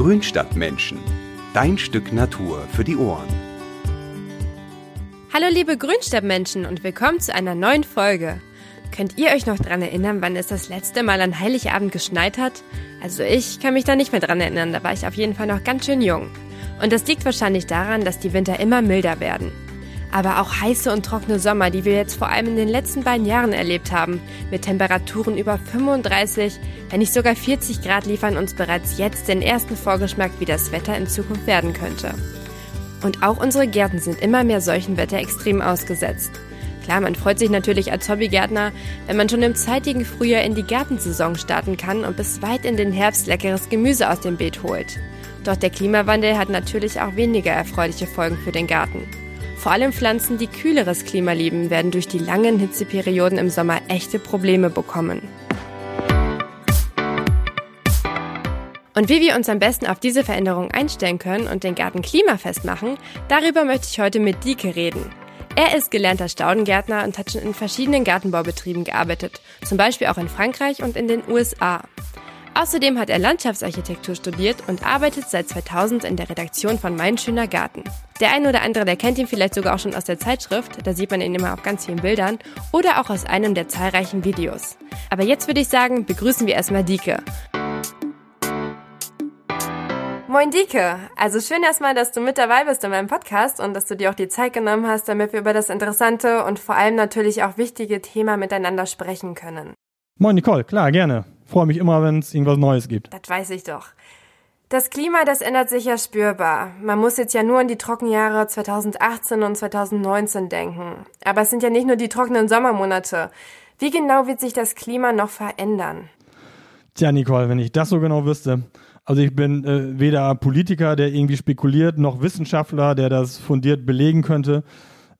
Grünstadtmenschen. Dein Stück Natur für die Ohren. Hallo liebe Grünstadtmenschen und willkommen zu einer neuen Folge. Könnt ihr euch noch dran erinnern, wann es das letzte Mal an Heiligabend geschneit hat? Also ich kann mich da nicht mehr dran erinnern, da war ich auf jeden Fall noch ganz schön jung. Und das liegt wahrscheinlich daran, dass die Winter immer milder werden. Aber auch heiße und trockene Sommer, die wir jetzt vor allem in den letzten beiden Jahren erlebt haben, mit Temperaturen über 35, wenn nicht sogar 40 Grad liefern uns bereits jetzt den ersten Vorgeschmack, wie das Wetter in Zukunft werden könnte. Und auch unsere Gärten sind immer mehr solchen Wetterextremen ausgesetzt. Klar, man freut sich natürlich als Hobbygärtner, wenn man schon im zeitigen Frühjahr in die Gartensaison starten kann und bis weit in den Herbst leckeres Gemüse aus dem Beet holt. Doch der Klimawandel hat natürlich auch weniger erfreuliche Folgen für den Garten. Vor allem Pflanzen, die kühleres Klima lieben, werden durch die langen Hitzeperioden im Sommer echte Probleme bekommen. Und wie wir uns am besten auf diese Veränderung einstellen können und den Garten klimafest machen, darüber möchte ich heute mit Dieke reden. Er ist gelernter Staudengärtner und hat schon in verschiedenen Gartenbaubetrieben gearbeitet, zum Beispiel auch in Frankreich und in den USA. Außerdem hat er Landschaftsarchitektur studiert und arbeitet seit 2000 in der Redaktion von Mein schöner Garten. Der eine oder andere, der kennt ihn vielleicht sogar auch schon aus der Zeitschrift, da sieht man ihn immer auf ganz vielen Bildern, oder auch aus einem der zahlreichen Videos. Aber jetzt würde ich sagen, begrüßen wir erstmal Dike. Moin Dike, also schön erstmal, dass du mit dabei bist in meinem Podcast und dass du dir auch die Zeit genommen hast, damit wir über das interessante und vor allem natürlich auch wichtige Thema miteinander sprechen können. Moin Nicole, klar, gerne. Freue mich immer, wenn es irgendwas Neues gibt. Das weiß ich doch. Das Klima, das ändert sich ja spürbar. Man muss jetzt ja nur an die Trockenjahre 2018 und 2019 denken. Aber es sind ja nicht nur die trockenen Sommermonate. Wie genau wird sich das Klima noch verändern? Tja, Nicole, wenn ich das so genau wüsste. Also ich bin äh, weder Politiker, der irgendwie spekuliert, noch Wissenschaftler, der das fundiert belegen könnte.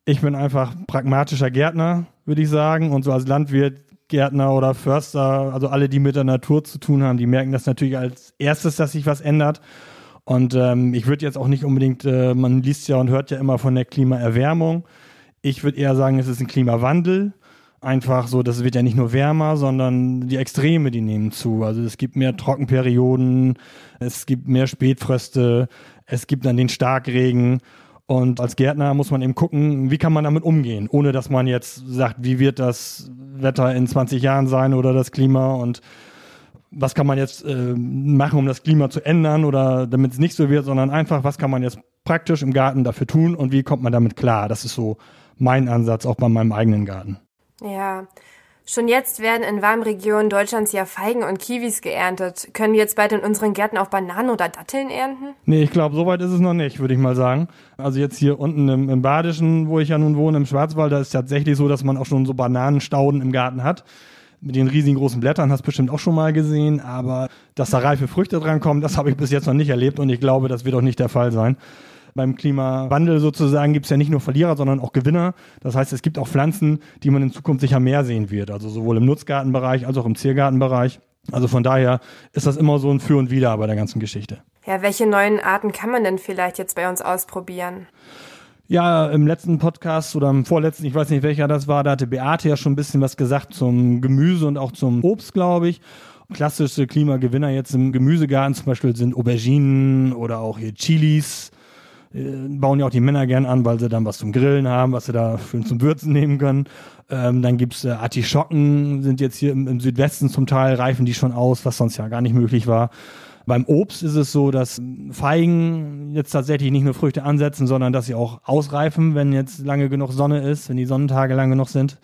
Ich bin einfach pragmatischer Gärtner, würde ich sagen. Und so als Landwirt Gärtner oder Förster, also alle, die mit der Natur zu tun haben, die merken das natürlich als erstes, dass sich was ändert. Und ähm, ich würde jetzt auch nicht unbedingt, äh, man liest ja und hört ja immer von der Klimaerwärmung. Ich würde eher sagen, es ist ein Klimawandel. Einfach so, das wird ja nicht nur wärmer, sondern die Extreme, die nehmen zu. Also es gibt mehr Trockenperioden, es gibt mehr Spätfröste, es gibt dann den Starkregen. Und als Gärtner muss man eben gucken, wie kann man damit umgehen, ohne dass man jetzt sagt, wie wird das Wetter in 20 Jahren sein oder das Klima und was kann man jetzt äh, machen, um das Klima zu ändern oder damit es nicht so wird, sondern einfach, was kann man jetzt praktisch im Garten dafür tun und wie kommt man damit klar. Das ist so mein Ansatz auch bei meinem eigenen Garten. Ja, Schon jetzt werden in warmen Regionen Deutschlands ja Feigen und Kiwis geerntet. Können wir jetzt bald in unseren Gärten auch Bananen oder Datteln ernten? Nee, ich glaube, so weit ist es noch nicht, würde ich mal sagen. Also jetzt hier unten im, im Badischen, wo ich ja nun wohne, im Schwarzwald, da ist es tatsächlich so, dass man auch schon so Bananenstauden im Garten hat. Mit den riesigen großen Blättern hast du bestimmt auch schon mal gesehen, aber dass da reife Früchte dran kommen, das habe ich bis jetzt noch nicht erlebt und ich glaube, das wird auch nicht der Fall sein beim Klimawandel sozusagen gibt es ja nicht nur Verlierer, sondern auch Gewinner. Das heißt, es gibt auch Pflanzen, die man in Zukunft sicher mehr sehen wird. Also sowohl im Nutzgartenbereich als auch im Ziergartenbereich. Also von daher ist das immer so ein Für und Wider bei der ganzen Geschichte. Ja, welche neuen Arten kann man denn vielleicht jetzt bei uns ausprobieren? Ja, im letzten Podcast oder im vorletzten, ich weiß nicht welcher das war, da hatte Beate ja schon ein bisschen was gesagt zum Gemüse und auch zum Obst, glaube ich. Klassische Klimagewinner jetzt im Gemüsegarten zum Beispiel sind Auberginen oder auch hier Chilis bauen ja auch die Männer gern an, weil sie dann was zum Grillen haben, was sie da für zum Würzen nehmen können. Ähm, dann gibt's äh, Artischocken, sind jetzt hier im, im, Südwesten zum Teil, reifen die schon aus, was sonst ja gar nicht möglich war. Beim Obst ist es so, dass Feigen jetzt tatsächlich nicht nur Früchte ansetzen, sondern dass sie auch ausreifen, wenn jetzt lange genug Sonne ist, wenn die Sonnentage lang genug sind.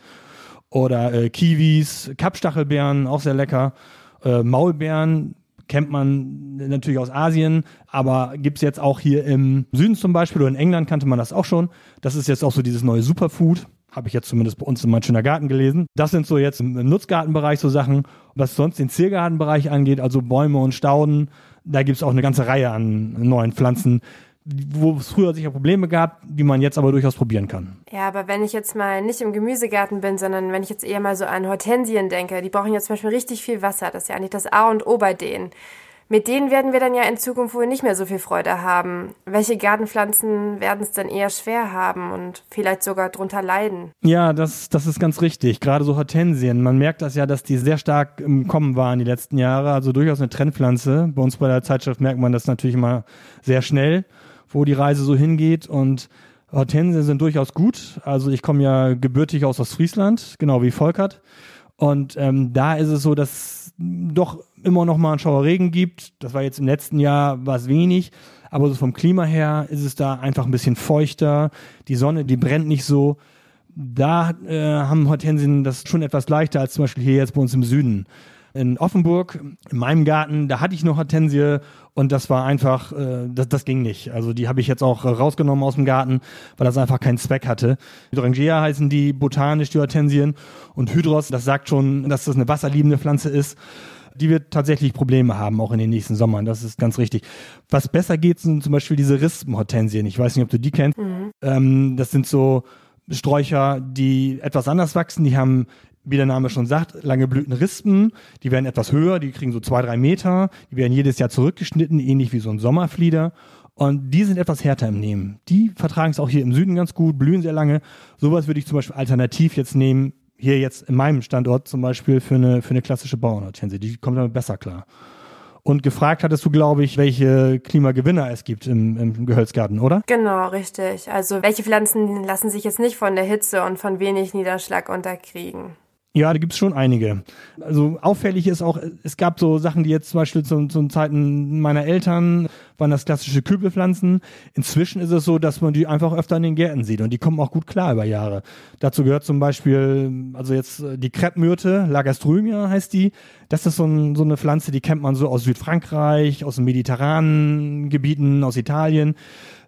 Oder äh, Kiwis, Kapstachelbeeren, auch sehr lecker. Äh, Maulbeeren kennt man natürlich aus Asien, aber gibt es jetzt auch hier im Süden zum Beispiel oder in England kannte man das auch schon. Das ist jetzt auch so dieses neue Superfood. Habe ich jetzt zumindest bei uns in meinem schöner Garten gelesen. Das sind so jetzt im Nutzgartenbereich so Sachen. Was sonst den Ziergartenbereich angeht, also Bäume und Stauden, da gibt es auch eine ganze Reihe an neuen Pflanzen, wo es früher sicher Probleme gab, die man jetzt aber durchaus probieren kann. Ja, aber wenn ich jetzt mal nicht im Gemüsegarten bin, sondern wenn ich jetzt eher mal so an Hortensien denke, die brauchen ja zum Beispiel richtig viel Wasser. Das ist ja eigentlich das A und O bei denen. Mit denen werden wir dann ja in Zukunft wohl nicht mehr so viel Freude haben. Welche Gartenpflanzen werden es dann eher schwer haben und vielleicht sogar drunter leiden? Ja, das, das ist ganz richtig. Gerade so Hortensien. Man merkt das ja, dass die sehr stark im Kommen waren die letzten Jahre. Also durchaus eine Trendpflanze. Bei uns bei der Zeitschrift merkt man das natürlich immer sehr schnell, wo die Reise so hingeht. Und Hortensien sind durchaus gut. Also ich komme ja gebürtig aus Ostfriesland, genau wie Volkert. Und ähm, da ist es so, dass doch immer noch mal ein Schauerregen gibt. Das war jetzt im letzten Jahr was wenig, aber so vom Klima her ist es da einfach ein bisschen feuchter. Die Sonne, die brennt nicht so. Da äh, haben Hortensien das schon etwas leichter als zum Beispiel hier jetzt bei uns im Süden. In Offenburg, in meinem Garten, da hatte ich noch Hortensie und das war einfach, äh, das, das ging nicht. Also die habe ich jetzt auch rausgenommen aus dem Garten, weil das einfach keinen Zweck hatte. Hydrangea heißen die botanisch, die Hortensien. Und Hydros, das sagt schon, dass das eine wasserliebende Pflanze ist die wird tatsächlich Probleme haben, auch in den nächsten Sommern. Das ist ganz richtig. Was besser geht, sind zum Beispiel diese Rispenhortensien. Ich weiß nicht, ob du die kennst. Mhm. Ähm, das sind so Sträucher, die etwas anders wachsen. Die haben, wie der Name schon sagt, lange Blütenrispen. Die werden etwas höher, die kriegen so zwei, drei Meter. Die werden jedes Jahr zurückgeschnitten, ähnlich wie so ein Sommerflieder. Und die sind etwas härter im Nehmen. Die vertragen es auch hier im Süden ganz gut, blühen sehr lange. Sowas würde ich zum Beispiel alternativ jetzt nehmen hier jetzt in meinem Standort zum Beispiel für eine, für eine klassische Bauernhortensie. Die kommt damit besser klar. Und gefragt hattest du, glaube ich, welche Klimagewinner es gibt im, im Gehölzgarten, oder? Genau, richtig. Also welche Pflanzen lassen sich jetzt nicht von der Hitze und von wenig Niederschlag unterkriegen? Ja, da gibt's schon einige. Also auffällig ist auch, es gab so Sachen, die jetzt zum Beispiel zu, zu Zeiten meiner Eltern waren das klassische Kübelpflanzen. Inzwischen ist es so, dass man die einfach öfter in den Gärten sieht und die kommen auch gut klar über Jahre. Dazu gehört zum Beispiel, also jetzt äh, die Kreppmyrte, Lagastrymia heißt die. Das ist so, ein, so eine Pflanze, die kennt man so aus Südfrankreich, aus den mediterranen Gebieten, aus Italien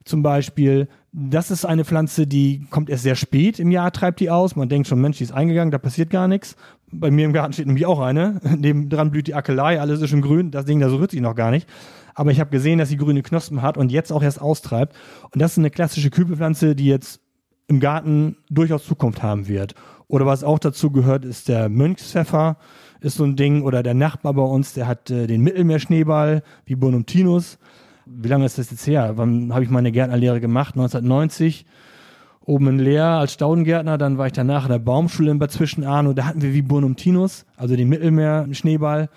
zum Beispiel. Das ist eine Pflanze, die kommt erst sehr spät im Jahr, treibt die aus. Man denkt schon, Mensch, die ist eingegangen, da passiert gar nichts. Bei mir im Garten steht nämlich auch eine. Neben dran blüht die Akelei, alles ist schon grün. Das Ding, da so rührt sich noch gar nicht. Aber ich habe gesehen, dass sie grüne Knospen hat und jetzt auch erst austreibt. Und das ist eine klassische Kübelpflanze, die jetzt im Garten durchaus Zukunft haben wird. Oder was auch dazu gehört, ist der Mönchspfeffer, ist so ein Ding. Oder der Nachbar bei uns, der hat äh, den Mittelmeerschneeball, wie Bonumtinus wie lange ist das jetzt her? Wann habe ich meine Gärtnerlehre gemacht? 1990. Oben in Leer als Staudengärtner, dann war ich danach in der Baumschule in Bad Zwischenahn und da hatten wir wie Bonumtinus, also den Mittelmeer-Schneeball.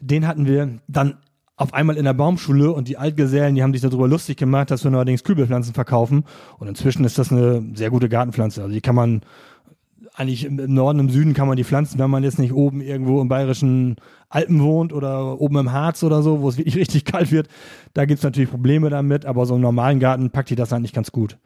Den hatten wir dann auf einmal in der Baumschule und die Altgesellen, die haben sich darüber lustig gemacht, dass wir neuerdings Kübelpflanzen verkaufen. Und inzwischen ist das eine sehr gute Gartenpflanze. Also die kann man eigentlich im Norden, im Süden kann man die pflanzen, wenn man jetzt nicht oben irgendwo im bayerischen Alpen wohnt oder oben im Harz oder so, wo es wirklich richtig kalt wird. Da gibt's natürlich Probleme damit, aber so im normalen Garten packt die das eigentlich ganz gut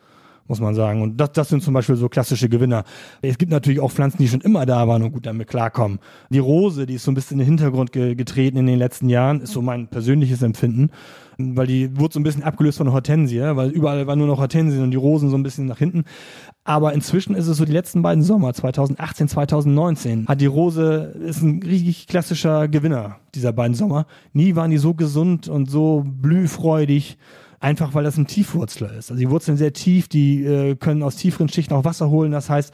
muss man sagen. Und das, das sind zum Beispiel so klassische Gewinner. Es gibt natürlich auch Pflanzen, die schon immer da waren und gut damit klarkommen. Die Rose, die ist so ein bisschen in den Hintergrund ge getreten in den letzten Jahren, ist so mein persönliches Empfinden. Weil die wurde so ein bisschen abgelöst von Hortensie, weil überall war nur noch Hortensien und die Rosen so ein bisschen nach hinten. Aber inzwischen ist es so die letzten beiden Sommer, 2018, 2019, hat die Rose, ist ein richtig klassischer Gewinner dieser beiden Sommer. Nie waren die so gesund und so blühfreudig einfach weil das ein Tiefwurzler ist. Also die Wurzeln sehr tief, die äh, können aus tieferen Schichten auch Wasser holen. Das heißt,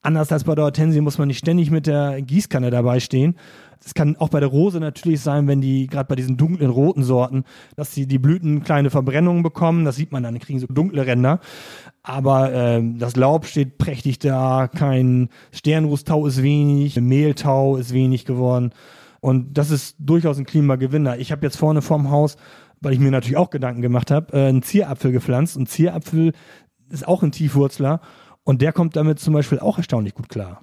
anders als bei der Hortensie muss man nicht ständig mit der Gießkanne dabei stehen. Das kann auch bei der Rose natürlich sein, wenn die gerade bei diesen dunklen roten Sorten, dass die, die Blüten kleine Verbrennungen bekommen. Das sieht man dann, die kriegen so dunkle Ränder. Aber äh, das Laub steht prächtig da, kein Sternrußtau ist wenig, Mehltau ist wenig geworden. Und das ist durchaus ein Klimagewinner. Ich habe jetzt vorne vorm Haus weil ich mir natürlich auch Gedanken gemacht habe, äh, einen Zierapfel gepflanzt. Und Zierapfel ist auch ein Tiefwurzler und der kommt damit zum Beispiel auch erstaunlich gut klar.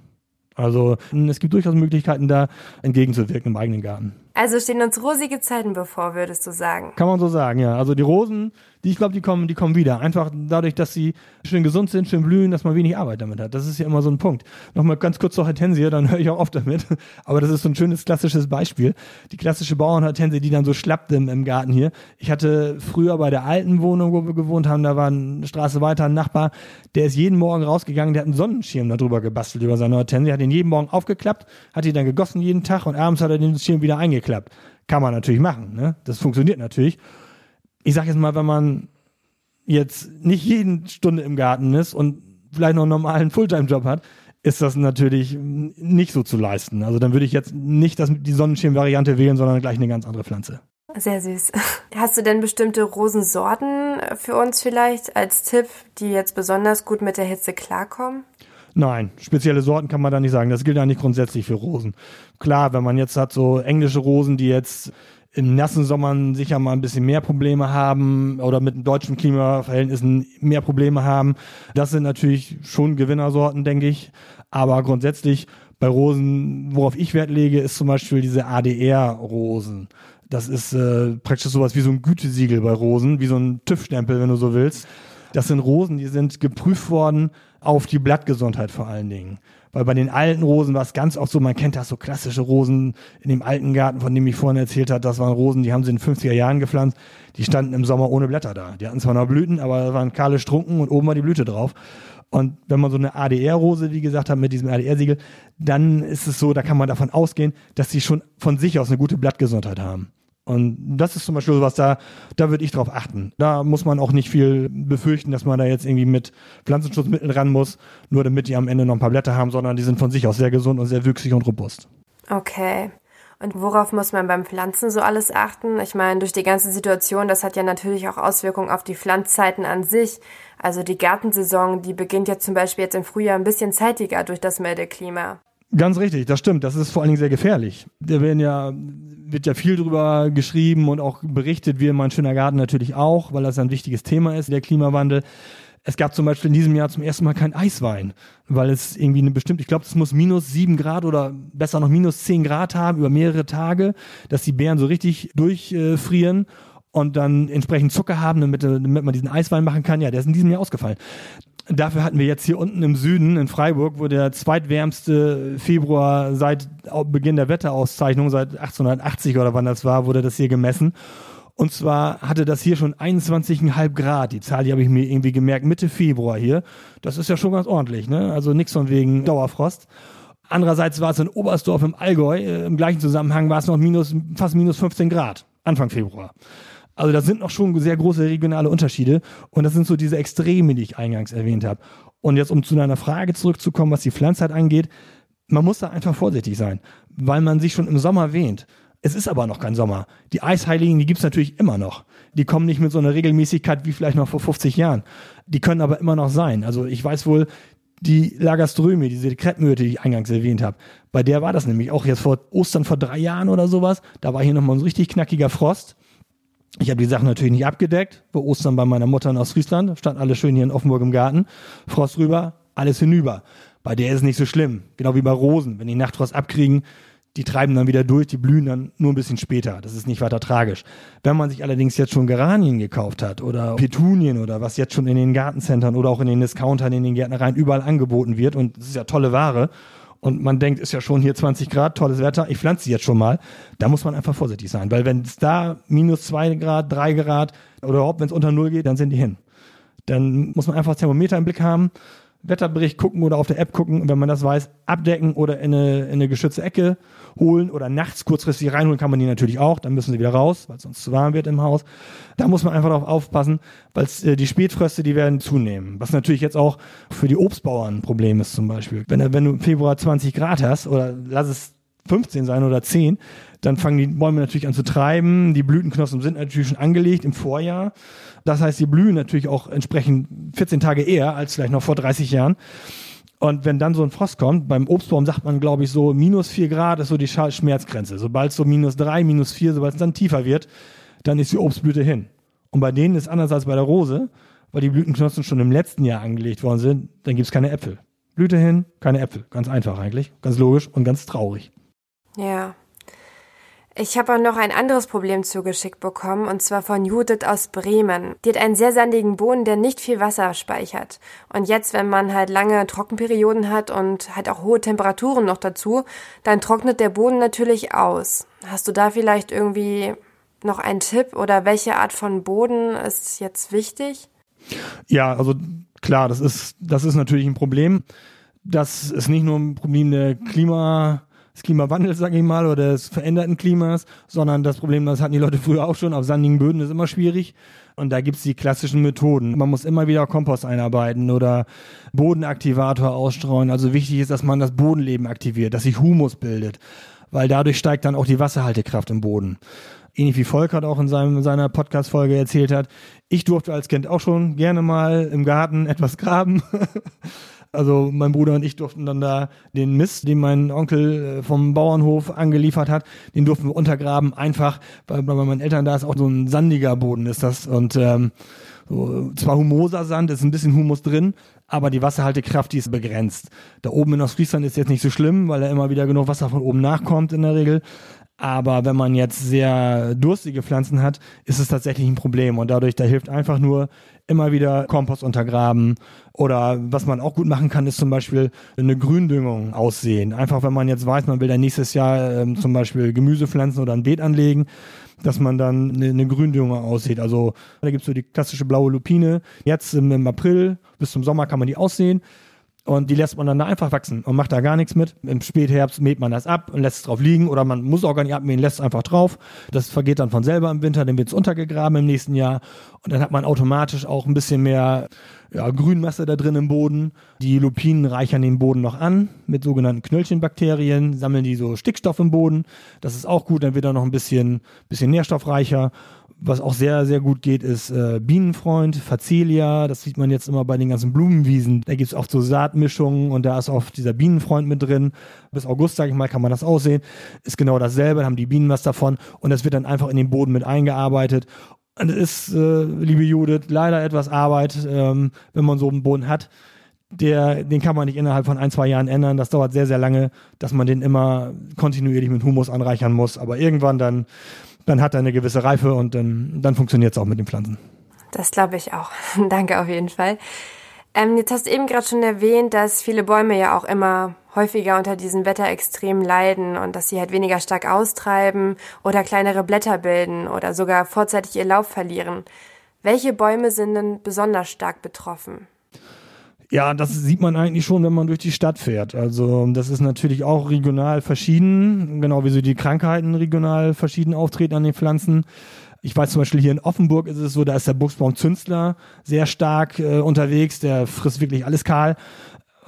Also es gibt durchaus Möglichkeiten, da entgegenzuwirken im eigenen Garten. Also stehen uns rosige Zeiten bevor, würdest du sagen? Kann man so sagen, ja. Also die Rosen, die ich glaube, die kommen, die kommen wieder. Einfach dadurch, dass sie schön gesund sind, schön blühen, dass man wenig Arbeit damit hat. Das ist ja immer so ein Punkt. Nochmal ganz kurz zur Hortensie, dann höre ich auch oft damit. Aber das ist so ein schönes klassisches Beispiel. Die klassische Bauernhortensie, die dann so schlappt im, im Garten hier. Ich hatte früher bei der alten Wohnung, wo wir gewohnt haben, da war eine Straße weiter ein Nachbar, der ist jeden Morgen rausgegangen, der hat einen Sonnenschirm darüber gebastelt über seine Hortensie, hat ihn jeden Morgen aufgeklappt, hat ihn dann gegossen jeden Tag und abends hat er den Schirm wieder eingeklappt geklappt. Kann man natürlich machen, ne? Das funktioniert natürlich. Ich sage jetzt mal, wenn man jetzt nicht jeden Stunde im Garten ist und vielleicht noch einen normalen Fulltime-Job hat, ist das natürlich nicht so zu leisten. Also dann würde ich jetzt nicht das, die Sonnenschirm-Variante wählen, sondern gleich eine ganz andere Pflanze. Sehr süß. Hast du denn bestimmte Rosensorten für uns vielleicht als Tipp, die jetzt besonders gut mit der Hitze klarkommen? Nein, spezielle Sorten kann man da nicht sagen. Das gilt eigentlich grundsätzlich für Rosen. Klar, wenn man jetzt hat so englische Rosen, die jetzt in nassen Sommern sicher mal ein bisschen mehr Probleme haben oder mit deutschen Klimaverhältnissen mehr Probleme haben. Das sind natürlich schon Gewinnersorten, denke ich. Aber grundsätzlich bei Rosen, worauf ich Wert lege, ist zum Beispiel diese ADR-Rosen. Das ist äh, praktisch sowas wie so ein Gütesiegel bei Rosen, wie so ein TÜV-Stempel, wenn du so willst. Das sind Rosen, die sind geprüft worden auf die Blattgesundheit vor allen Dingen. Weil bei den alten Rosen war es ganz oft so, man kennt das so klassische Rosen in dem alten Garten, von dem ich vorhin erzählt habe, das waren Rosen, die haben sie in den 50er Jahren gepflanzt, die standen im Sommer ohne Blätter da. Die hatten zwar noch Blüten, aber da waren kahle Strunken und oben war die Blüte drauf. Und wenn man so eine ADR-Rose, wie gesagt hat, mit diesem ADR-Siegel, dann ist es so, da kann man davon ausgehen, dass sie schon von sich aus eine gute Blattgesundheit haben. Und das ist zum Beispiel sowas, da, da würde ich drauf achten. Da muss man auch nicht viel befürchten, dass man da jetzt irgendwie mit Pflanzenschutzmitteln ran muss, nur damit die am Ende noch ein paar Blätter haben, sondern die sind von sich aus sehr gesund und sehr wüchsig und robust. Okay. Und worauf muss man beim Pflanzen so alles achten? Ich meine, durch die ganze Situation, das hat ja natürlich auch Auswirkungen auf die Pflanzzeiten an sich. Also die Gartensaison, die beginnt ja zum Beispiel jetzt im Frühjahr ein bisschen zeitiger durch das milde Klima. Ganz richtig, das stimmt. Das ist vor allen Dingen sehr gefährlich. Da werden ja, wird ja viel drüber geschrieben und auch berichtet, wie in mein schöner Garten natürlich auch, weil das ein wichtiges Thema ist, der Klimawandel. Es gab zum Beispiel in diesem Jahr zum ersten Mal kein Eiswein, weil es irgendwie eine bestimmte, ich glaube, es muss minus sieben Grad oder besser noch minus zehn Grad haben über mehrere Tage, dass die Beeren so richtig durchfrieren. Und dann entsprechend Zucker haben, damit, damit man diesen Eiswein machen kann. Ja, der ist in diesem Jahr ausgefallen. Dafür hatten wir jetzt hier unten im Süden in Freiburg, wo der zweitwärmste Februar seit Beginn der Wetterauszeichnung, seit 1880 oder wann das war, wurde das hier gemessen. Und zwar hatte das hier schon 21,5 Grad. Die Zahl, die habe ich mir irgendwie gemerkt, Mitte Februar hier. Das ist ja schon ganz ordentlich, ne? Also nichts von wegen Dauerfrost. Andererseits war es in Oberstdorf im Allgäu, äh, im gleichen Zusammenhang war es noch minus, fast minus 15 Grad, Anfang Februar. Also da sind noch schon sehr große regionale Unterschiede und das sind so diese Extreme, die ich eingangs erwähnt habe. Und jetzt, um zu deiner Frage zurückzukommen, was die Pflanzheit angeht, man muss da einfach vorsichtig sein, weil man sich schon im Sommer wähnt. Es ist aber noch kein Sommer. Die Eisheiligen, die gibt's natürlich immer noch. Die kommen nicht mit so einer Regelmäßigkeit wie vielleicht noch vor 50 Jahren. Die können aber immer noch sein. Also ich weiß wohl, die Lagerströme, diese Kreppmyrte, die ich eingangs erwähnt habe, bei der war das nämlich auch jetzt vor Ostern vor drei Jahren oder sowas. Da war hier nochmal ein richtig knackiger Frost. Ich habe die Sachen natürlich nicht abgedeckt. Vor Ostern bei meiner Mutter in Ostfriesland stand alles schön hier in Offenburg im Garten. Frost rüber, alles hinüber. Bei der ist es nicht so schlimm. Genau wie bei Rosen. Wenn die Nachtfrost abkriegen, die treiben dann wieder durch, die blühen dann nur ein bisschen später. Das ist nicht weiter tragisch. Wenn man sich allerdings jetzt schon Geranien gekauft hat oder Petunien oder was jetzt schon in den Gartencentern oder auch in den Discountern, in den Gärtnereien überall angeboten wird und das ist ja tolle Ware, und man denkt, ist ja schon hier 20 Grad, tolles Wetter, ich pflanze sie jetzt schon mal, da muss man einfach vorsichtig sein, weil wenn es da minus zwei Grad, drei Grad oder überhaupt, wenn es unter null geht, dann sind die hin. Dann muss man einfach Thermometer im Blick haben, Wetterbericht gucken oder auf der App gucken wenn man das weiß, abdecken oder in eine, in eine geschützte Ecke holen oder nachts kurzfristig reinholen kann man die natürlich auch, dann müssen sie wieder raus, weil es sonst zu warm wird im Haus. Da muss man einfach darauf aufpassen, weil äh, die Spätfröste, die werden zunehmen. Was natürlich jetzt auch für die Obstbauern ein Problem ist zum Beispiel. Wenn, wenn du im Februar 20 Grad hast oder lass es 15 sein oder 10, dann fangen die Bäume natürlich an zu treiben. Die Blütenknospen sind natürlich schon angelegt im Vorjahr. Das heißt, sie blühen natürlich auch entsprechend 14 Tage eher als vielleicht noch vor 30 Jahren. Und wenn dann so ein Frost kommt, beim Obstbaum sagt man, glaube ich, so minus 4 Grad ist so die Schmerzgrenze. Sobald es so minus 3, minus 4, sobald es dann tiefer wird, dann ist die Obstblüte hin. Und bei denen ist anders als bei der Rose, weil die Blütenknospen schon im letzten Jahr angelegt worden sind, dann gibt es keine Äpfel. Blüte hin, keine Äpfel. Ganz einfach eigentlich. Ganz logisch und ganz traurig. Ja. Ich habe auch noch ein anderes Problem zugeschickt bekommen, und zwar von Judith aus Bremen. Die hat einen sehr sandigen Boden, der nicht viel Wasser speichert. Und jetzt, wenn man halt lange Trockenperioden hat und halt auch hohe Temperaturen noch dazu, dann trocknet der Boden natürlich aus. Hast du da vielleicht irgendwie noch einen Tipp oder welche Art von Boden ist jetzt wichtig? Ja, also klar, das ist, das ist natürlich ein Problem. Das ist nicht nur ein Problem der Klima, des Klimawandels, sage ich mal, oder des veränderten Klimas, sondern das Problem, das hatten die Leute früher auch schon, auf sandigen Böden ist immer schwierig. Und da gibt's die klassischen Methoden. Man muss immer wieder Kompost einarbeiten oder Bodenaktivator ausstreuen. Also wichtig ist, dass man das Bodenleben aktiviert, dass sich Humus bildet, weil dadurch steigt dann auch die Wasserhaltekraft im Boden. ähnlich wie Volkert auch in seinem, seiner Podcast-Folge erzählt hat. Ich durfte als Kind auch schon gerne mal im Garten etwas graben. Also mein Bruder und ich durften dann da den Mist, den mein Onkel äh, vom Bauernhof angeliefert hat, den durften wir untergraben, einfach, weil bei meinen Eltern da ist auch so ein sandiger Boden ist das und ähm, so, zwar humoser Sand, ist ein bisschen Humus drin, aber die Wasserhaltekraft, die ist begrenzt. Da oben in Ostfriesland ist jetzt nicht so schlimm, weil da immer wieder genug Wasser von oben nachkommt in der Regel. Aber wenn man jetzt sehr durstige Pflanzen hat, ist es tatsächlich ein Problem. Und dadurch, da hilft einfach nur immer wieder Kompost untergraben. Oder was man auch gut machen kann, ist zum Beispiel eine Gründüngung aussehen. Einfach, wenn man jetzt weiß, man will dann nächstes Jahr ähm, zum Beispiel Gemüse pflanzen oder ein Beet anlegen, dass man dann eine, eine Gründüngung aussieht. Also da gibt's so die klassische blaue Lupine. Jetzt im, im April bis zum Sommer kann man die aussehen und die lässt man dann da einfach wachsen und macht da gar nichts mit. Im Spätherbst mäht man das ab und lässt es drauf liegen oder man muss auch gar nicht abmähen, lässt es einfach drauf. Das vergeht dann von selber im Winter, dann wird es untergegraben im nächsten Jahr und dann hat man automatisch auch ein bisschen mehr ja, Grünmasse da drin im Boden. Die Lupinen reichern den Boden noch an mit sogenannten Knöllchenbakterien, sammeln die so Stickstoff im Boden. Das ist auch gut, dann wird er noch ein bisschen, bisschen nährstoffreicher was auch sehr, sehr gut geht, ist äh, Bienenfreund, Facelia. Das sieht man jetzt immer bei den ganzen Blumenwiesen. Da gibt es oft so Saatmischungen und da ist oft dieser Bienenfreund mit drin. Bis August, sage ich mal, kann man das aussehen. Ist genau dasselbe, dann haben die Bienen was davon und das wird dann einfach in den Boden mit eingearbeitet. Und es ist, äh, liebe Judith, leider etwas Arbeit, ähm, wenn man so einen Boden hat. Der, den kann man nicht innerhalb von ein, zwei Jahren ändern. Das dauert sehr, sehr lange, dass man den immer kontinuierlich mit Humus anreichern muss. Aber irgendwann dann dann hat er eine gewisse Reife und dann, dann funktioniert es auch mit den Pflanzen. Das glaube ich auch. Danke auf jeden Fall. Ähm, jetzt hast du eben gerade schon erwähnt, dass viele Bäume ja auch immer häufiger unter diesen Wetterextremen leiden und dass sie halt weniger stark austreiben oder kleinere Blätter bilden oder sogar vorzeitig ihr Lauf verlieren. Welche Bäume sind denn besonders stark betroffen? Ja, das sieht man eigentlich schon, wenn man durch die Stadt fährt. Also das ist natürlich auch regional verschieden, genau wie so die Krankheiten regional verschieden auftreten an den Pflanzen. Ich weiß zum Beispiel hier in Offenburg ist es so, da ist der Buchsbaum Zünstler sehr stark äh, unterwegs, der frisst wirklich alles kahl.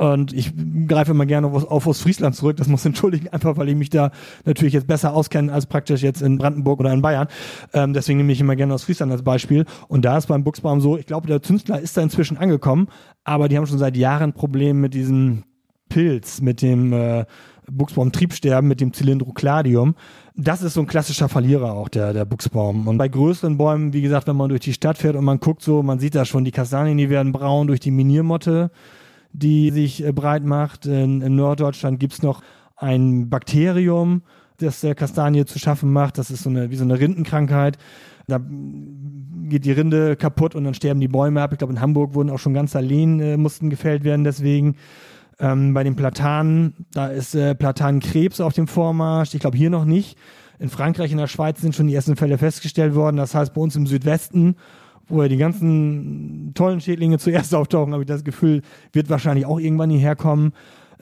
Und ich greife immer gerne auf, Ostfriesland zurück. Das muss entschuldigen, einfach weil ich mich da natürlich jetzt besser auskenne als praktisch jetzt in Brandenburg oder in Bayern. Ähm, deswegen nehme ich immer gerne Ostfriesland als Beispiel. Und da ist beim Buchsbaum so, ich glaube, der Zünstler ist da inzwischen angekommen, aber die haben schon seit Jahren Probleme mit diesem Pilz, mit dem äh, Buchsbaum-Triebsterben, mit dem Cylindrocladium. Das ist so ein klassischer Verlierer auch, der, der Buchsbaum. Und bei größeren Bäumen, wie gesagt, wenn man durch die Stadt fährt und man guckt so, man sieht da schon, die Kastanien, die werden braun durch die Miniermotte die sich äh, breit macht. In, in Norddeutschland gibt's noch ein Bakterium, das der Kastanie zu schaffen macht. Das ist so eine, wie so eine Rindenkrankheit. Da geht die Rinde kaputt und dann sterben die Bäume ab. Ich glaube, in Hamburg wurden auch schon ganze Alleen äh, mussten gefällt werden deswegen. Ähm, bei den Platanen, da ist äh, Platanenkrebs auf dem Vormarsch. Ich glaube, hier noch nicht. In Frankreich, in der Schweiz sind schon die ersten Fälle festgestellt worden. Das heißt, bei uns im Südwesten wo ja die ganzen tollen Schädlinge zuerst auftauchen, habe ich das Gefühl, wird wahrscheinlich auch irgendwann hierher kommen.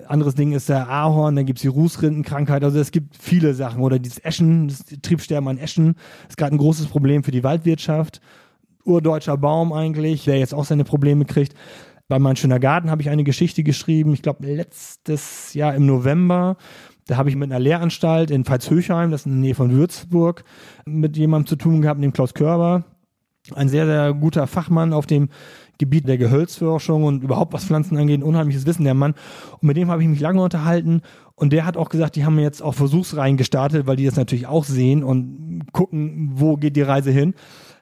Anderes Ding ist der Ahorn, dann gibt's die Rußrindenkrankheit. Also es gibt viele Sachen. Oder dieses Eschen, das Triebsterben an Eschen, ist gerade ein großes Problem für die Waldwirtschaft. Urdeutscher Baum eigentlich, der jetzt auch seine Probleme kriegt. Bei Mein schöner Garten habe ich eine Geschichte geschrieben, ich glaube letztes Jahr im November. Da habe ich mit einer Lehranstalt in Pfalzhöchheim, das ist in der Nähe von Würzburg, mit jemandem zu tun gehabt, dem Klaus Körber ein sehr, sehr guter Fachmann auf dem Gebiet der Gehölzforschung und überhaupt was Pflanzen angeht, unheimliches Wissen der Mann. Und mit dem habe ich mich lange unterhalten und der hat auch gesagt, die haben jetzt auch Versuchsreihen gestartet, weil die das natürlich auch sehen und gucken, wo geht die Reise hin.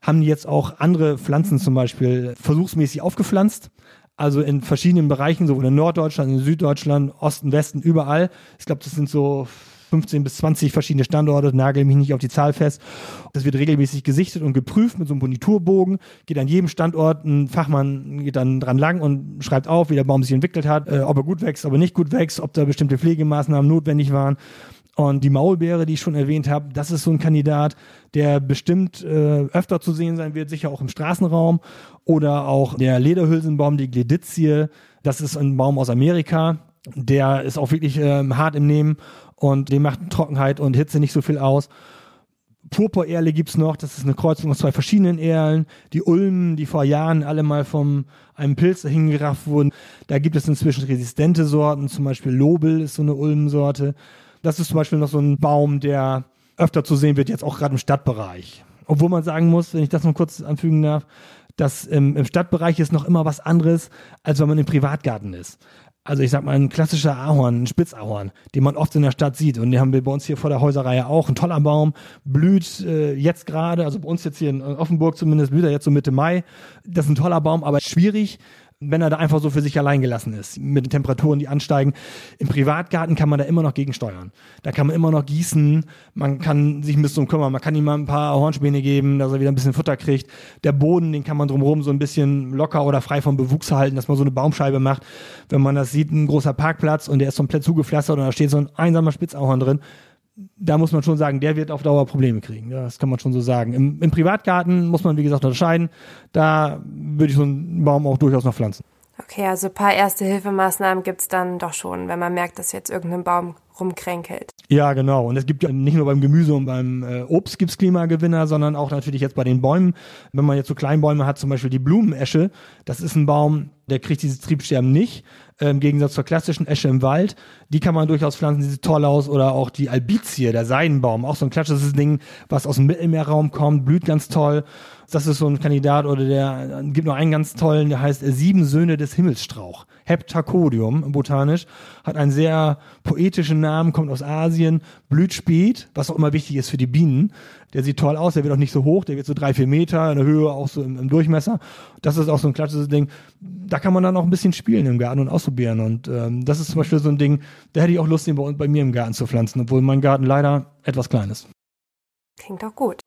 Haben die jetzt auch andere Pflanzen zum Beispiel versuchsmäßig aufgepflanzt. Also in verschiedenen Bereichen, sowohl in Norddeutschland, in Süddeutschland, Osten, Westen, überall. Ich glaube, das sind so 15 bis 20 verschiedene Standorte, nagel mich nicht auf die Zahl fest. Das wird regelmäßig gesichtet und geprüft mit so einem Monitorbogen. Geht an jedem Standort ein Fachmann geht dann dran lang und schreibt auf, wie der Baum sich entwickelt hat, äh, ob er gut wächst, ob er nicht gut wächst, ob da bestimmte Pflegemaßnahmen notwendig waren. Und die Maulbeere, die ich schon erwähnt habe, das ist so ein Kandidat, der bestimmt äh, öfter zu sehen sein wird, sicher auch im Straßenraum. Oder auch der Lederhülsenbaum, die Gledizie, das ist ein Baum aus Amerika. Der ist auch wirklich ähm, hart im Nehmen und dem macht Trockenheit und Hitze nicht so viel aus. Purpurerle gibt's noch, das ist eine Kreuzung aus zwei verschiedenen Erlen. Die Ulmen, die vor Jahren alle mal von einem Pilz hingerafft wurden. Da gibt es inzwischen resistente Sorten, zum Beispiel Lobel ist so eine Ulmensorte. Das ist zum Beispiel noch so ein Baum, der öfter zu sehen wird, jetzt auch gerade im Stadtbereich. Obwohl man sagen muss, wenn ich das noch kurz anfügen darf, dass ähm, im Stadtbereich ist noch immer was anderes, als wenn man im Privatgarten ist. Also ich sag mal, ein klassischer Ahorn, ein Spitzahorn, den man oft in der Stadt sieht. Und den haben wir bei uns hier vor der Häuserreihe auch. Ein toller Baum, blüht äh, jetzt gerade, also bei uns jetzt hier in Offenburg zumindest, blüht er jetzt so Mitte Mai. Das ist ein toller Baum, aber schwierig, wenn er da einfach so für sich allein gelassen ist, mit den Temperaturen, die ansteigen. Im Privatgarten kann man da immer noch gegensteuern. Da kann man immer noch gießen, man kann sich ein bisschen kümmern, man kann ihm mal ein paar Hornspäne geben, dass er wieder ein bisschen Futter kriegt. Der Boden, den kann man drumherum so ein bisschen locker oder frei vom Bewuchs halten, dass man so eine Baumscheibe macht. Wenn man das sieht, ein großer Parkplatz und der ist komplett zugepflastert und da steht so ein einsamer Spitzauhorn drin, da muss man schon sagen, der wird auf Dauer Probleme kriegen. Das kann man schon so sagen. Im, Im, Privatgarten muss man, wie gesagt, unterscheiden. Da würde ich so einen Baum auch durchaus noch pflanzen. Okay, also ein paar Erste-Hilfemaßnahmen gibt es dann doch schon, wenn man merkt, dass jetzt irgendein Baum rumkränkelt. Ja, genau. Und es gibt ja nicht nur beim Gemüse und beim äh, Obst gibt's Klimagewinner, sondern auch natürlich jetzt bei den Bäumen. Wenn man jetzt so Kleinbäume hat, zum Beispiel die Blumenesche, das ist ein Baum, der kriegt dieses Triebsterben nicht, im Gegensatz zur klassischen Esche im Wald. Die kann man durchaus pflanzen, die sieht toll aus. Oder auch die Albizie, der Seidenbaum, auch so ein klassisches Ding, was aus dem Mittelmeerraum kommt, blüht ganz toll. Das ist so ein Kandidat oder der gibt noch einen ganz tollen, der heißt Sieben Söhne des Himmelsstrauch. Heptacodium, botanisch, hat einen sehr poetischen Namen, kommt aus Asien, blüht spät, was auch immer wichtig ist für die Bienen. Der sieht toll aus, der wird auch nicht so hoch, der wird so drei, vier Meter in der Höhe, auch so im, im Durchmesser. Das ist auch so ein klassisches Ding. Da kann man dann auch ein bisschen spielen im Garten und ausprobieren. Und ähm, das ist zum Beispiel so ein Ding, da hätte ich auch Lust, den bei, bei mir im Garten zu pflanzen, obwohl mein Garten leider etwas klein ist. Klingt doch gut.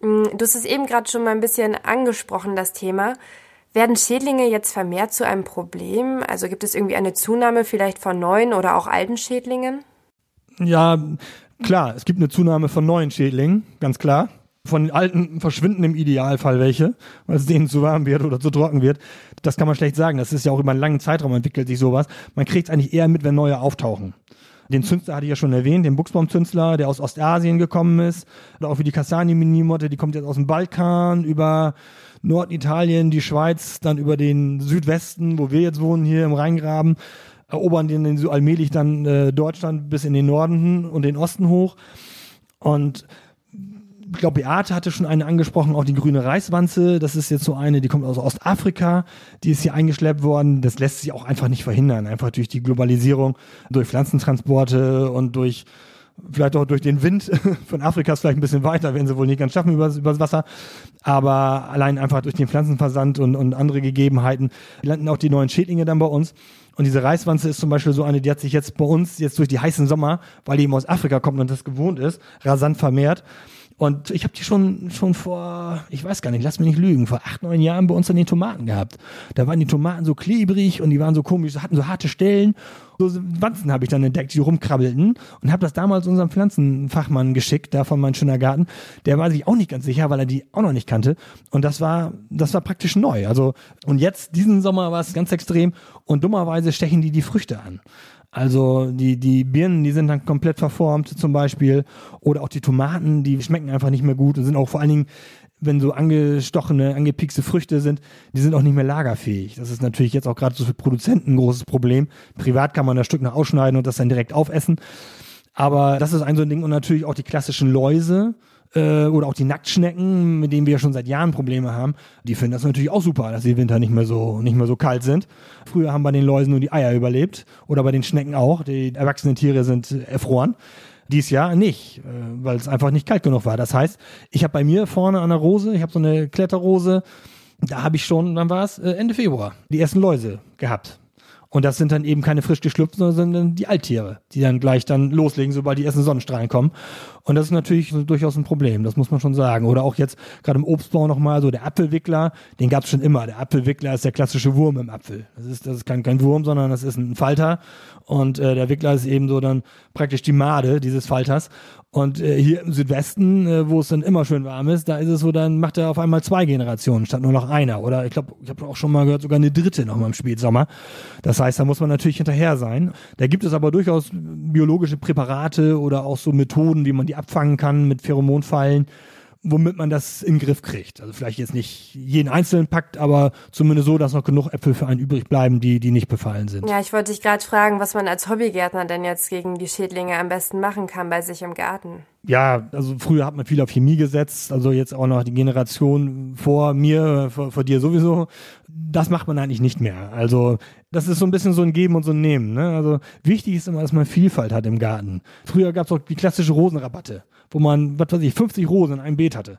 Mm, du hast es eben gerade schon mal ein bisschen angesprochen, das Thema. Werden Schädlinge jetzt vermehrt zu einem Problem? Also gibt es irgendwie eine Zunahme vielleicht von neuen oder auch alten Schädlingen? Ja, klar, es gibt eine Zunahme von neuen Schädlingen, ganz klar. Von alten verschwinden im Idealfall welche, weil es denen zu warm wird oder zu trocken wird. Das kann man schlecht sagen. Das ist ja auch über einen langen Zeitraum entwickelt sich sowas. Man kriegt es eigentlich eher mit, wenn neue auftauchen. Den Zünsler hatte ich ja schon erwähnt, den Buchsbaumzünsler, der aus Ostasien gekommen ist. Oder auch wie die Kastanienminimotte, die kommt jetzt aus dem Balkan über Norditalien, die Schweiz, dann über den Südwesten, wo wir jetzt wohnen, hier im Rheingraben, erobern den so allmählich dann äh, Deutschland bis in den Norden und den Osten hoch. Und ich glaube, Beate hatte schon eine angesprochen, auch die grüne Reiswanze. Das ist jetzt so eine, die kommt aus Ostafrika, die ist hier eingeschleppt worden. Das lässt sich auch einfach nicht verhindern, einfach durch die Globalisierung, durch Pflanzentransporte und durch vielleicht auch durch den Wind von Afrika ist vielleicht ein bisschen weiter, werden sie wohl nicht ganz schaffen übers, übers Wasser. Aber allein einfach durch den Pflanzenversand und, und andere Gegebenheiten landen auch die neuen Schädlinge dann bei uns. Und diese Reiswanze ist zum Beispiel so eine, die hat sich jetzt bei uns jetzt durch die heißen Sommer, weil die eben aus Afrika kommt und das gewohnt ist, rasant vermehrt. Und ich habe die schon, schon vor, ich weiß gar nicht, lass mich nicht lügen, vor acht, neun Jahren bei uns an den Tomaten gehabt. Da waren die Tomaten so klebrig und die waren so komisch, hatten so harte Stellen. So Wanzen habe ich dann entdeckt, die rumkrabbelten und habe das damals unserem Pflanzenfachmann geschickt, da von meinem schöner Garten. Der war sich auch nicht ganz sicher, weil er die auch noch nicht kannte. Und das war, das war praktisch neu. Also, und jetzt, diesen Sommer war es ganz extrem und dummerweise stechen die die Früchte an. Also die, die Birnen, die sind dann komplett verformt zum Beispiel. Oder auch die Tomaten, die schmecken einfach nicht mehr gut und sind auch vor allen Dingen, wenn so angestochene, angepixte Früchte sind, die sind auch nicht mehr lagerfähig. Das ist natürlich jetzt auch gerade so für Produzenten ein großes Problem. Privat kann man das Stück noch ausschneiden und das dann direkt aufessen. Aber das ist ein so ein Ding und natürlich auch die klassischen Läuse äh, oder auch die Nacktschnecken, mit denen wir ja schon seit Jahren Probleme haben, die finden das natürlich auch super, dass die Winter nicht mehr so nicht mehr so kalt sind. Früher haben bei den Läusen nur die Eier überlebt oder bei den Schnecken auch. Die erwachsenen Tiere sind erfroren. Dies Jahr nicht, äh, weil es einfach nicht kalt genug war. Das heißt, ich habe bei mir vorne an der Rose, ich habe so eine Kletterrose, da habe ich schon, dann war es äh, Ende Februar, die ersten Läuse gehabt. Und das sind dann eben keine frisch geschlüpften, sondern die Alttiere, die dann gleich dann loslegen, sobald die ersten Sonnenstrahlen kommen. Und das ist natürlich durchaus ein Problem, das muss man schon sagen. Oder auch jetzt gerade im Obstbau nochmal so der Apfelwickler, den gab es schon immer. Der Apfelwickler ist der klassische Wurm im Apfel. Das ist, das ist kein, kein Wurm, sondern das ist ein Falter. Und äh, der Wickler ist eben so dann praktisch die Made dieses Falters. Und äh, hier im Südwesten, äh, wo es dann immer schön warm ist, da ist es so, dann macht er auf einmal zwei Generationen statt nur noch einer. Oder ich glaube, ich habe auch schon mal gehört, sogar eine dritte noch mal im Spätsommer. Das heißt, da muss man natürlich hinterher sein. Da gibt es aber durchaus biologische Präparate oder auch so Methoden, wie man die abfangen kann mit Pheromonfallen womit man das in den Griff kriegt. Also vielleicht jetzt nicht jeden einzelnen packt, aber zumindest so, dass noch genug Äpfel für einen übrig bleiben, die, die nicht befallen sind. Ja, ich wollte dich gerade fragen, was man als Hobbygärtner denn jetzt gegen die Schädlinge am besten machen kann bei sich im Garten. Ja, also früher hat man viel auf Chemie gesetzt, also jetzt auch noch die Generation vor mir, vor, vor dir sowieso. Das macht man eigentlich nicht mehr. Also das ist so ein bisschen so ein Geben und so ein Nehmen. Ne? Also wichtig ist immer, dass man Vielfalt hat im Garten. Früher gab es auch die klassische Rosenrabatte wo man, was weiß ich, 50 Rosen in einem Beet hatte.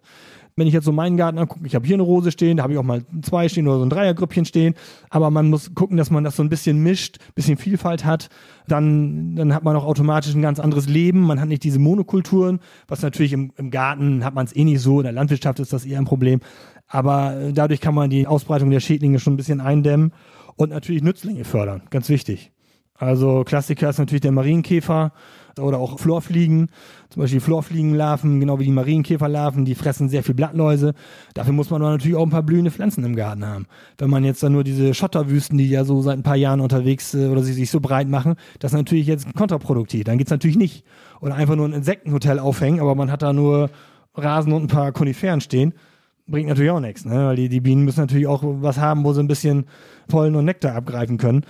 Wenn ich jetzt so meinen Garten angucke, ich habe hier eine Rose stehen, da habe ich auch mal zwei stehen oder so ein Dreiergrüppchen stehen, aber man muss gucken, dass man das so ein bisschen mischt, bisschen Vielfalt hat, dann, dann hat man auch automatisch ein ganz anderes Leben, man hat nicht diese Monokulturen, was natürlich im, im Garten hat man es eh nicht so, in der Landwirtschaft ist das eher ein Problem, aber äh, dadurch kann man die Ausbreitung der Schädlinge schon ein bisschen eindämmen und natürlich Nützlinge fördern, ganz wichtig. Also Klassiker ist natürlich der Marienkäfer, oder auch Florfliegen, zum Beispiel Florfliegenlarven, genau wie die Marienkäferlarven, die fressen sehr viel Blattläuse. Dafür muss man aber natürlich auch ein paar blühende Pflanzen im Garten haben. Wenn man jetzt dann nur diese Schotterwüsten, die ja so seit ein paar Jahren unterwegs äh, oder sie sich so breit machen, das ist natürlich jetzt kontraproduktiv. Dann geht's natürlich nicht. Oder einfach nur ein Insektenhotel aufhängen, aber man hat da nur Rasen und ein paar Koniferen stehen bringt natürlich auch nichts, ne? weil die, die Bienen müssen natürlich auch was haben, wo sie ein bisschen Pollen und Nektar abgreifen können.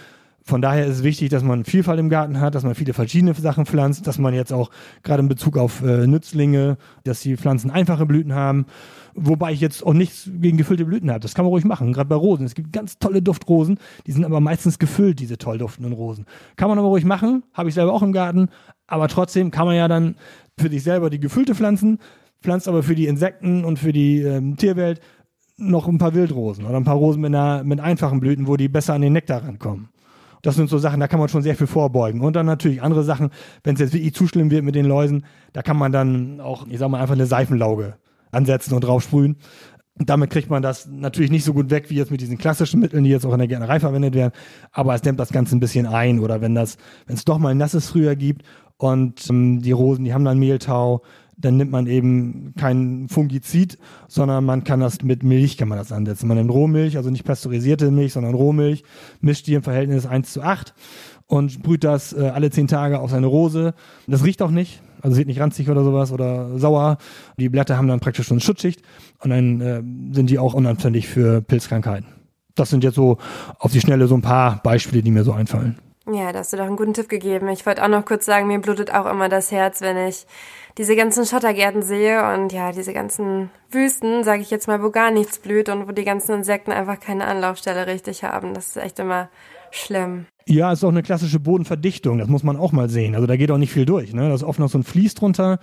Von daher ist es wichtig, dass man Vielfalt im Garten hat, dass man viele verschiedene Sachen pflanzt, dass man jetzt auch gerade in Bezug auf äh, Nützlinge, dass die Pflanzen einfache Blüten haben. Wobei ich jetzt auch nichts gegen gefüllte Blüten habe. Das kann man ruhig machen, gerade bei Rosen. Es gibt ganz tolle Duftrosen, die sind aber meistens gefüllt, diese toll duftenden Rosen. Kann man aber ruhig machen, habe ich selber auch im Garten. Aber trotzdem kann man ja dann für sich selber die gefüllte pflanzen, pflanzt aber für die Insekten und für die ähm, Tierwelt noch ein paar Wildrosen oder ein paar Rosen mit, einer, mit einfachen Blüten, wo die besser an den Nektar rankommen. Das sind so Sachen, da kann man schon sehr viel vorbeugen. Und dann natürlich andere Sachen, wenn es jetzt wirklich zu schlimm wird mit den Läusen, da kann man dann auch, ich sag mal, einfach eine Seifenlauge ansetzen und draufsprühen. Damit kriegt man das natürlich nicht so gut weg wie jetzt mit diesen klassischen Mitteln, die jetzt auch in der Gärtnerei verwendet werden. Aber es dämmt das Ganze ein bisschen ein. Oder wenn das, wenn es doch mal nasses Frühjahr gibt und ähm, die Rosen, die haben dann Mehltau, dann nimmt man eben kein Fungizid, sondern man kann das mit Milch kann man das ansetzen. Man nimmt Rohmilch, also nicht pasteurisierte Milch, sondern Rohmilch, mischt die im Verhältnis 1 zu 8 und sprüht das äh, alle 10 Tage auf seine Rose. Das riecht auch nicht, also sieht nicht ranzig oder sowas oder sauer. Die Blätter haben dann praktisch schon eine Schutzschicht und dann äh, sind die auch unanfällig für Pilzkrankheiten. Das sind jetzt so auf die Schnelle so ein paar Beispiele, die mir so einfallen. Ja, da hast du doch einen guten Tipp gegeben. Ich wollte auch noch kurz sagen, mir blutet auch immer das Herz, wenn ich diese ganzen Schottergärten sehe und ja, diese ganzen Wüsten, sage ich jetzt mal, wo gar nichts blüht und wo die ganzen Insekten einfach keine Anlaufstelle richtig haben. Das ist echt immer schlimm. Ja, ist auch eine klassische Bodenverdichtung, das muss man auch mal sehen. Also da geht auch nicht viel durch. Ne? Da ist oft noch so ein Fließ drunter.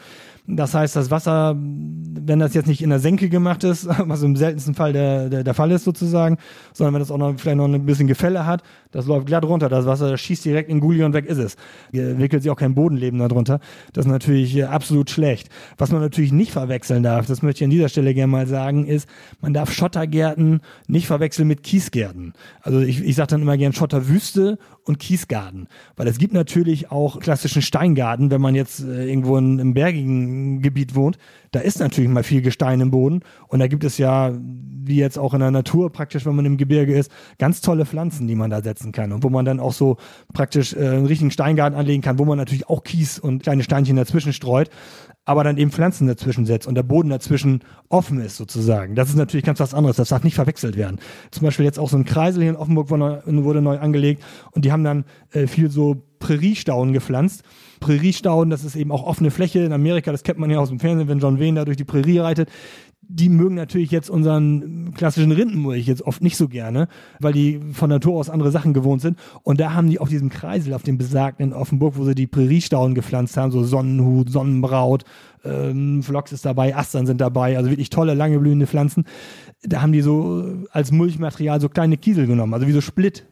Das heißt, das Wasser, wenn das jetzt nicht in der Senke gemacht ist, was im seltensten Fall der, der, der Fall ist sozusagen, sondern wenn das auch noch vielleicht noch ein bisschen Gefälle hat, das läuft glatt runter. Das Wasser das schießt direkt in Gully und weg ist es. Entwickelt sich auch kein Bodenleben darunter. Das ist natürlich absolut schlecht. Was man natürlich nicht verwechseln darf, das möchte ich an dieser Stelle gerne mal sagen, ist, man darf Schottergärten nicht verwechseln mit Kiesgärten. Also ich, ich sage dann immer gern Schotterwüste und Kiesgarten. Weil es gibt natürlich auch klassischen Steingarten, wenn man jetzt äh, irgendwo in, im bergigen Gebiet wohnt. Da ist natürlich mal viel Gestein im Boden. Und da gibt es ja, wie jetzt auch in der Natur praktisch, wenn man im Gebirge ist, ganz tolle Pflanzen, die man da setzen kann. Und wo man dann auch so praktisch äh, einen richtigen Steingarten anlegen kann, wo man natürlich auch Kies und kleine Steinchen dazwischen streut aber dann eben Pflanzen dazwischen setzt und der Boden dazwischen offen ist sozusagen. Das ist natürlich ganz was anderes. Das darf nicht verwechselt werden. Zum Beispiel jetzt auch so ein Kreisel hier in Offenburg wurde neu angelegt und die haben dann äh, viel so Präriestauden gepflanzt. Präriestauden, das ist eben auch offene Fläche in Amerika, das kennt man ja aus dem Fernsehen, wenn John Wayne da durch die Prärie reitet die mögen natürlich jetzt unseren klassischen Rindenmulch jetzt oft nicht so gerne, weil die von Natur aus andere Sachen gewohnt sind. Und da haben die auf diesem Kreisel, auf dem besagten in Offenburg, wo sie die Präriestauden gepflanzt haben, so Sonnenhut, Sonnenbraut, ähm, Phlox ist dabei, Astern sind dabei, also wirklich tolle, lange blühende Pflanzen. Da haben die so als Mulchmaterial so kleine Kiesel genommen, also wie so Split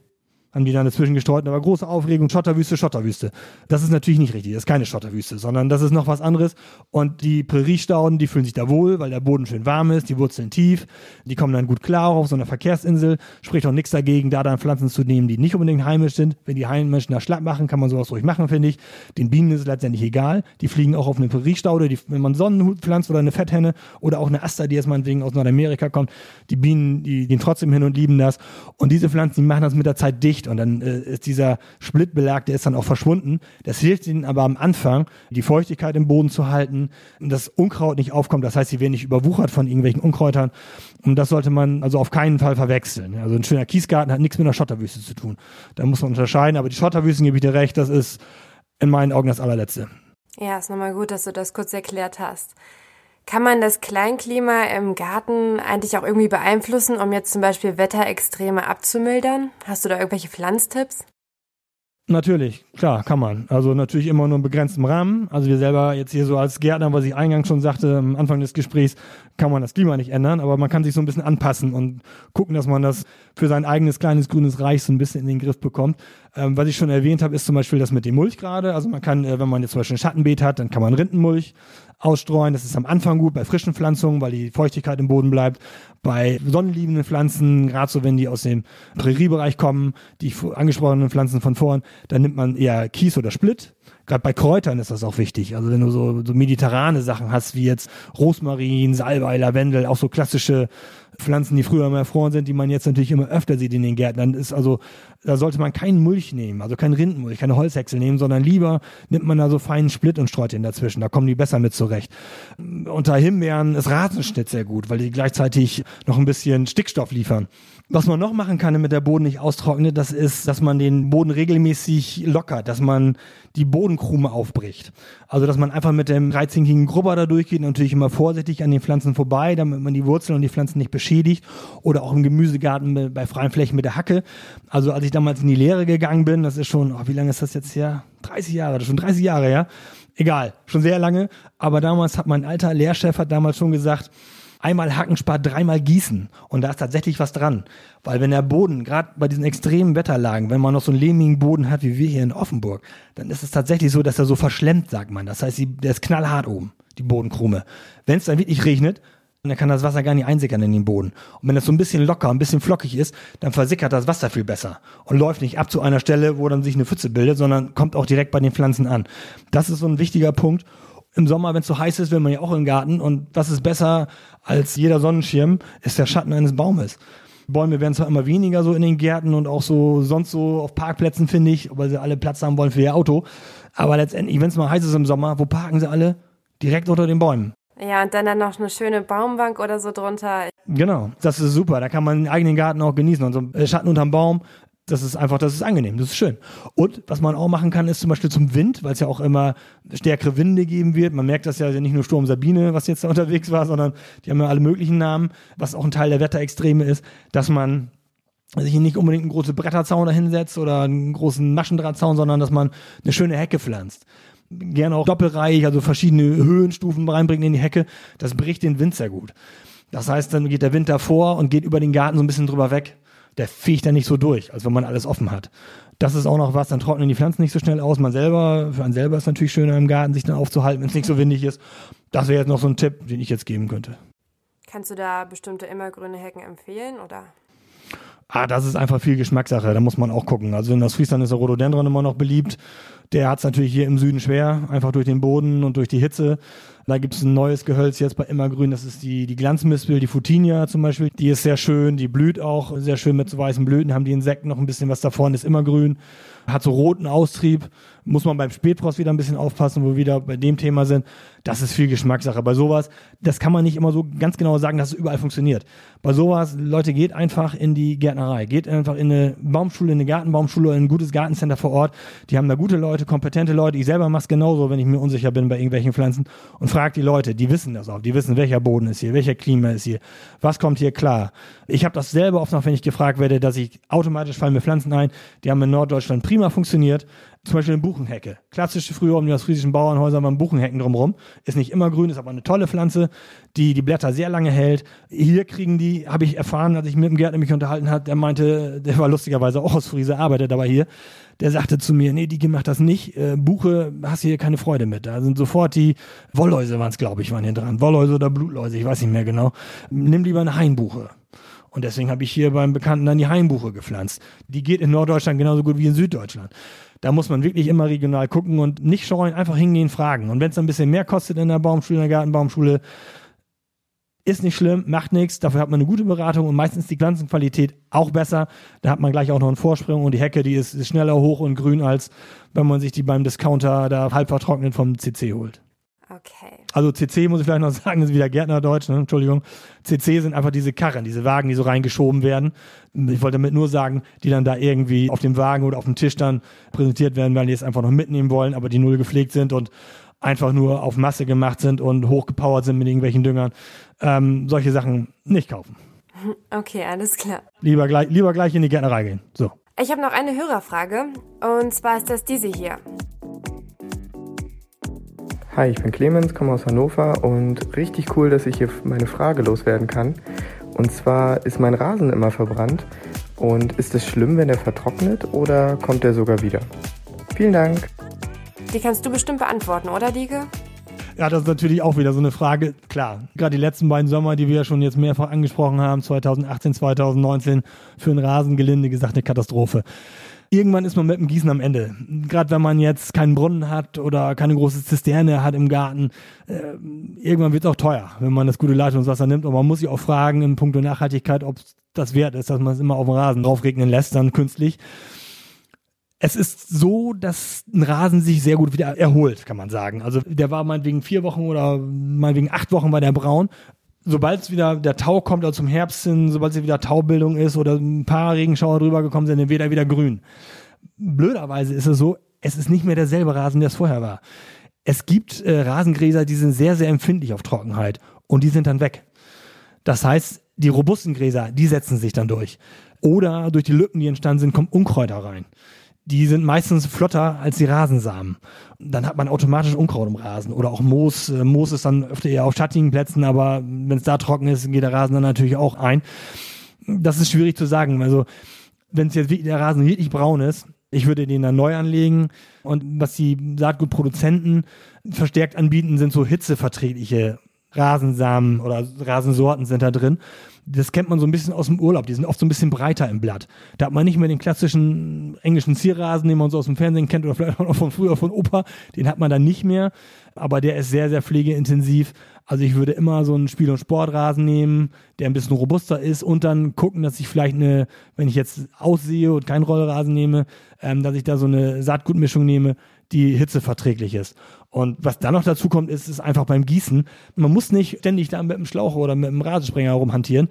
haben die dann dazwischen gestreut, aber große Aufregung, Schotterwüste, Schotterwüste. Das ist natürlich nicht richtig, das ist keine Schotterwüste, sondern das ist noch was anderes. Und die Präriestauden, die fühlen sich da wohl, weil der Boden schön warm ist, die Wurzeln tief, die kommen dann gut klar auf so einer Verkehrsinsel, spricht auch nichts dagegen, da dann Pflanzen zu nehmen, die nicht unbedingt heimisch sind. Wenn die Heimischen da schlapp machen, kann man sowas ruhig machen, finde ich. Den Bienen ist es letztendlich egal, die fliegen auch auf eine Präriestaude, die, wenn man Sonnenhut pflanzt oder eine Fetthenne oder auch eine Aster, die jetzt meinetwegen aus Nordamerika kommt, die Bienen, die gehen trotzdem hin und lieben das. Und diese Pflanzen, die machen das mit der Zeit dicht und dann äh, ist dieser Splittbelag, der ist dann auch verschwunden. Das hilft ihnen aber am Anfang, die Feuchtigkeit im Boden zu halten, dass Unkraut nicht aufkommt. Das heißt, sie werden nicht überwuchert von irgendwelchen Unkräutern. Und das sollte man also auf keinen Fall verwechseln. Also ein schöner Kiesgarten hat nichts mit einer Schotterwüste zu tun. Da muss man unterscheiden. Aber die Schotterwüsten, gebe ich dir recht, das ist in meinen Augen das allerletzte. Ja, ist nochmal gut, dass du das kurz erklärt hast. Kann man das Kleinklima im Garten eigentlich auch irgendwie beeinflussen, um jetzt zum Beispiel Wetterextreme abzumildern? Hast du da irgendwelche Pflanztipps? Natürlich, klar, kann man. Also natürlich immer nur in begrenztem Rahmen. Also wir selber jetzt hier so als Gärtner, was ich eingangs schon sagte, am Anfang des Gesprächs, kann man das Klima nicht ändern, aber man kann sich so ein bisschen anpassen und gucken, dass man das für sein eigenes kleines grünes Reich so ein bisschen in den Griff bekommt. Ähm, was ich schon erwähnt habe, ist zum Beispiel das mit dem Mulch gerade. Also man kann, äh, wenn man jetzt zum Beispiel ein Schattenbeet hat, dann kann man Rindenmulch ausstreuen. Das ist am Anfang gut bei frischen Pflanzungen, weil die Feuchtigkeit im Boden bleibt. Bei sonnenliebenden Pflanzen, gerade so wenn die aus dem Präriebereich kommen, die angesprochenen Pflanzen von vorn, dann nimmt man eher Kies oder Split. Gerade bei Kräutern ist das auch wichtig. Also wenn du so, so mediterrane Sachen hast, wie jetzt Rosmarin, Salbei, Lavendel, auch so klassische Pflanzen, die früher immer erfroren sind, die man jetzt natürlich immer öfter sieht in den Gärten, dann ist also, da sollte man keinen Mulch nehmen, also keinen Rindenmulch, keine Holzhäcksel nehmen, sondern lieber nimmt man da so feinen Split und streut den dazwischen. Da kommen die besser mit zurecht. Unter Himbeeren ist Rasenschnitt sehr gut, weil die gleichzeitig noch ein bisschen Stickstoff liefern. Was man noch machen kann, damit der Boden nicht austrocknet, das ist, dass man den Boden regelmäßig lockert, dass man die Bodenkrume aufbricht. Also, dass man einfach mit dem dreizinkigen Grubber da durchgeht, natürlich immer vorsichtig an den Pflanzen vorbei, damit man die Wurzeln und die Pflanzen nicht beschädigt. Oder auch im Gemüsegarten bei freien Flächen mit der Hacke. Also, als ich damals in die Lehre gegangen bin, das ist schon, oh, wie lange ist das jetzt her? 30 Jahre, das ist schon 30 Jahre, ja. Egal, schon sehr lange. Aber damals hat mein alter Lehrchef hat damals schon gesagt, einmal hacken spart dreimal gießen. Und da ist tatsächlich was dran. Weil wenn der Boden, gerade bei diesen extremen Wetterlagen, wenn man noch so einen lehmigen Boden hat wie wir hier in Offenburg, dann ist es tatsächlich so, dass er so verschlemmt, sagt man. Das heißt, der ist knallhart oben, die Bodenkrume. Wenn es dann wirklich regnet, dann kann das Wasser gar nicht einsickern in den Boden. Und wenn das so ein bisschen locker, ein bisschen flockig ist, dann versickert das Wasser viel besser und läuft nicht ab zu einer Stelle, wo dann sich eine Pfütze bildet, sondern kommt auch direkt bei den Pflanzen an. Das ist so ein wichtiger Punkt im Sommer, wenn es so heiß ist, will man ja auch im Garten. Und was ist besser als jeder Sonnenschirm, ist der Schatten eines Baumes. Bäume werden zwar immer weniger so in den Gärten und auch so sonst so auf Parkplätzen, finde ich, weil sie alle Platz haben wollen für ihr Auto. Aber letztendlich, wenn es mal heiß ist im Sommer, wo parken sie alle? Direkt unter den Bäumen. Ja, und dann dann noch eine schöne Baumbank oder so drunter. Genau, das ist super. Da kann man den eigenen Garten auch genießen. Und so ein Schatten unterm Baum das ist einfach, das ist angenehm, das ist schön. Und was man auch machen kann, ist zum Beispiel zum Wind, weil es ja auch immer stärkere Winde geben wird. Man merkt das ja nicht nur Sturm Sabine, was jetzt da unterwegs war, sondern die haben ja alle möglichen Namen, was auch ein Teil der Wetterextreme ist, dass man sich nicht unbedingt einen großen Bretterzaun dahinsetzt oder einen großen Maschendrahtzaun, sondern dass man eine schöne Hecke pflanzt. Gerne auch doppelreich, also verschiedene Höhenstufen reinbringen in die Hecke. Das bricht den Wind sehr gut. Das heißt, dann geht der Wind davor und geht über den Garten so ein bisschen drüber weg der fegt dann nicht so durch, als wenn man alles offen hat. Das ist auch noch was, dann trocknen die Pflanzen nicht so schnell aus. Man selber, für einen selber ist natürlich schöner im Garten, sich dann aufzuhalten, wenn es nicht so windig ist. Das wäre jetzt noch so ein Tipp, den ich jetzt geben könnte. Kannst du da bestimmte immergrüne Hecken empfehlen oder? Ah, das ist einfach viel Geschmackssache, da muss man auch gucken. Also in das Friesland ist der Rhododendron immer noch beliebt. Der hat es natürlich hier im Süden schwer, einfach durch den Boden und durch die Hitze. Da gibt es ein neues Gehölz jetzt bei Immergrün, das ist die, die Glanzmispel, die Futinia zum Beispiel. Die ist sehr schön, die blüht auch sehr schön mit so weißen Blüten, haben die Insekten noch ein bisschen was davon, ist immergrün, hat so roten Austrieb, muss man beim Spätfrost wieder ein bisschen aufpassen, wo wir wieder bei dem Thema sind. Das ist viel Geschmackssache. Bei sowas, das kann man nicht immer so ganz genau sagen, dass es überall funktioniert. Bei sowas, Leute, geht einfach in die Gärtnerei, geht einfach in eine Baumschule, in eine Gartenbaumschule, in ein gutes Gartencenter vor Ort. Die haben da gute Leute, kompetente Leute. Ich selber mache es genauso, wenn ich mir unsicher bin bei irgendwelchen Pflanzen und fragt die Leute, die wissen das auch, die wissen, welcher Boden ist hier, welcher Klima ist hier, was kommt hier klar. Ich habe das selber oft noch, wenn ich gefragt werde, dass ich automatisch fallen mir Pflanzen ein, die haben in Norddeutschland prima funktioniert. Zum Beispiel eine Buchenhecke. Klassische früher um die ostfriesischen Bauernhäuser waren Buchenhecken drumherum. Ist nicht immer grün, ist aber eine tolle Pflanze, die die Blätter sehr lange hält. Hier kriegen die, habe ich erfahren, als ich mit dem Gärtner mich unterhalten hat, der meinte, der war lustigerweise auch aus Friese, arbeitet aber hier. Der sagte zu mir, nee, die macht das nicht. Äh, Buche hast hier keine Freude mit. Da sind sofort die Wollläuse waren es, glaube ich, waren hier dran. Wollläuse oder Blutläuse, ich weiß nicht mehr genau. Nimm lieber eine Hainbuche. Und deswegen habe ich hier beim Bekannten dann die Hainbuche gepflanzt. Die geht in Norddeutschland genauso gut wie in Süddeutschland. Da muss man wirklich immer regional gucken und nicht scheuen, einfach hingehen, fragen. Und wenn es ein bisschen mehr kostet in der Baumschule, in der Gartenbaumschule, ist nicht schlimm, macht nichts. Dafür hat man eine gute Beratung und meistens die Pflanzenqualität auch besser. Da hat man gleich auch noch einen Vorsprung und die Hecke, die ist, ist schneller hoch und grün, als wenn man sich die beim Discounter da halb vertrocknet vom CC holt. Okay. Also CC muss ich vielleicht noch sagen, ist wieder Gärtnerdeutsch, ne? Entschuldigung. CC sind einfach diese Karren, diese Wagen, die so reingeschoben werden. Ich wollte damit nur sagen, die dann da irgendwie auf dem Wagen oder auf dem Tisch dann präsentiert werden, weil die es einfach noch mitnehmen wollen, aber die null gepflegt sind und einfach nur auf Masse gemacht sind und hochgepowert sind mit irgendwelchen Düngern. Ähm, solche Sachen nicht kaufen. Okay, alles klar. Lieber gleich, lieber gleich in die Gärtnerei gehen. So. Ich habe noch eine Hörerfrage und zwar ist das diese hier. Hi, ich bin Clemens, komme aus Hannover und richtig cool, dass ich hier meine Frage loswerden kann. Und zwar ist mein Rasen immer verbrannt und ist es schlimm, wenn er vertrocknet oder kommt er sogar wieder? Vielen Dank. Die kannst du bestimmt beantworten, oder Diege? Ja, das ist natürlich auch wieder so eine Frage. Klar, gerade die letzten beiden Sommer, die wir ja schon jetzt mehrfach angesprochen haben, 2018, 2019, für ein Rasengelinde gesagt eine Katastrophe irgendwann ist man mit dem Gießen am Ende. Gerade wenn man jetzt keinen Brunnen hat oder keine große Zisterne hat im Garten, äh, irgendwann wird es auch teuer, wenn man das gute Leitungswasser nimmt. Und man muss sich auch fragen in puncto Nachhaltigkeit, ob das wert ist, dass man es immer auf den Rasen draufregnen lässt, dann künstlich. Es ist so, dass ein Rasen sich sehr gut wieder erholt, kann man sagen. Also der war meinetwegen vier Wochen oder meinetwegen acht Wochen war der braun sobald es wieder der Tau kommt, also zum Herbst hin, sobald es wieder Taubildung ist oder ein paar Regenschauer drüber gekommen sind, dann wird er wieder grün. Blöderweise ist es so, es ist nicht mehr derselbe Rasen, der es vorher war. Es gibt äh, Rasengräser, die sind sehr, sehr empfindlich auf Trockenheit und die sind dann weg. Das heißt, die robusten Gräser, die setzen sich dann durch. Oder durch die Lücken, die entstanden sind, kommen Unkräuter rein die sind meistens flotter als die Rasensamen. Dann hat man automatisch Unkraut im Rasen oder auch Moos. Äh, Moos ist dann öfter eher auf schattigen Plätzen, aber wenn es da trocken ist, geht der Rasen dann natürlich auch ein. Das ist schwierig zu sagen. Also wenn es jetzt wirklich der Rasen wirklich braun ist, ich würde den dann neu anlegen. Und was die Saatgutproduzenten verstärkt anbieten, sind so hitzeverträgliche Rasensamen oder Rasensorten sind da drin das kennt man so ein bisschen aus dem Urlaub. Die sind oft so ein bisschen breiter im Blatt. Da hat man nicht mehr den klassischen englischen Zierrasen, den man so aus dem Fernsehen kennt oder vielleicht auch noch von früher von Opa. Den hat man dann nicht mehr. Aber der ist sehr, sehr pflegeintensiv. Also ich würde immer so einen Spiel- und Sportrasen nehmen, der ein bisschen robuster ist und dann gucken, dass ich vielleicht eine, wenn ich jetzt aussehe und keinen Rollrasen nehme, ähm, dass ich da so eine Saatgutmischung nehme, die hitzeverträglich ist. Und was dann noch dazu kommt, ist, ist einfach beim Gießen. Man muss nicht ständig da mit dem Schlauch oder mit dem Rasensprenger rumhantieren.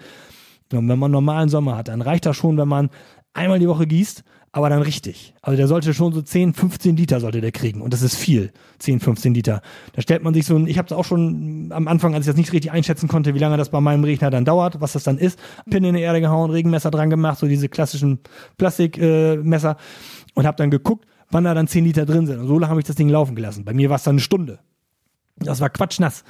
Und wenn man normalen Sommer hat, dann reicht das schon, wenn man einmal die Woche gießt, aber dann richtig. Also der sollte schon so 10, 15 Liter sollte der kriegen. Und das ist viel, 10, 15 Liter. Da stellt man sich so ein, ich habe es auch schon am Anfang, als ich das nicht richtig einschätzen konnte, wie lange das bei meinem Regner dann dauert, was das dann ist, Pin in die Erde gehauen, Regenmesser dran gemacht, so diese klassischen Plastikmesser äh, und habe dann geguckt, wann da dann 10 Liter drin sind. Und so lange habe ich das Ding laufen gelassen. Bei mir war es dann eine Stunde. Das war quatschnass.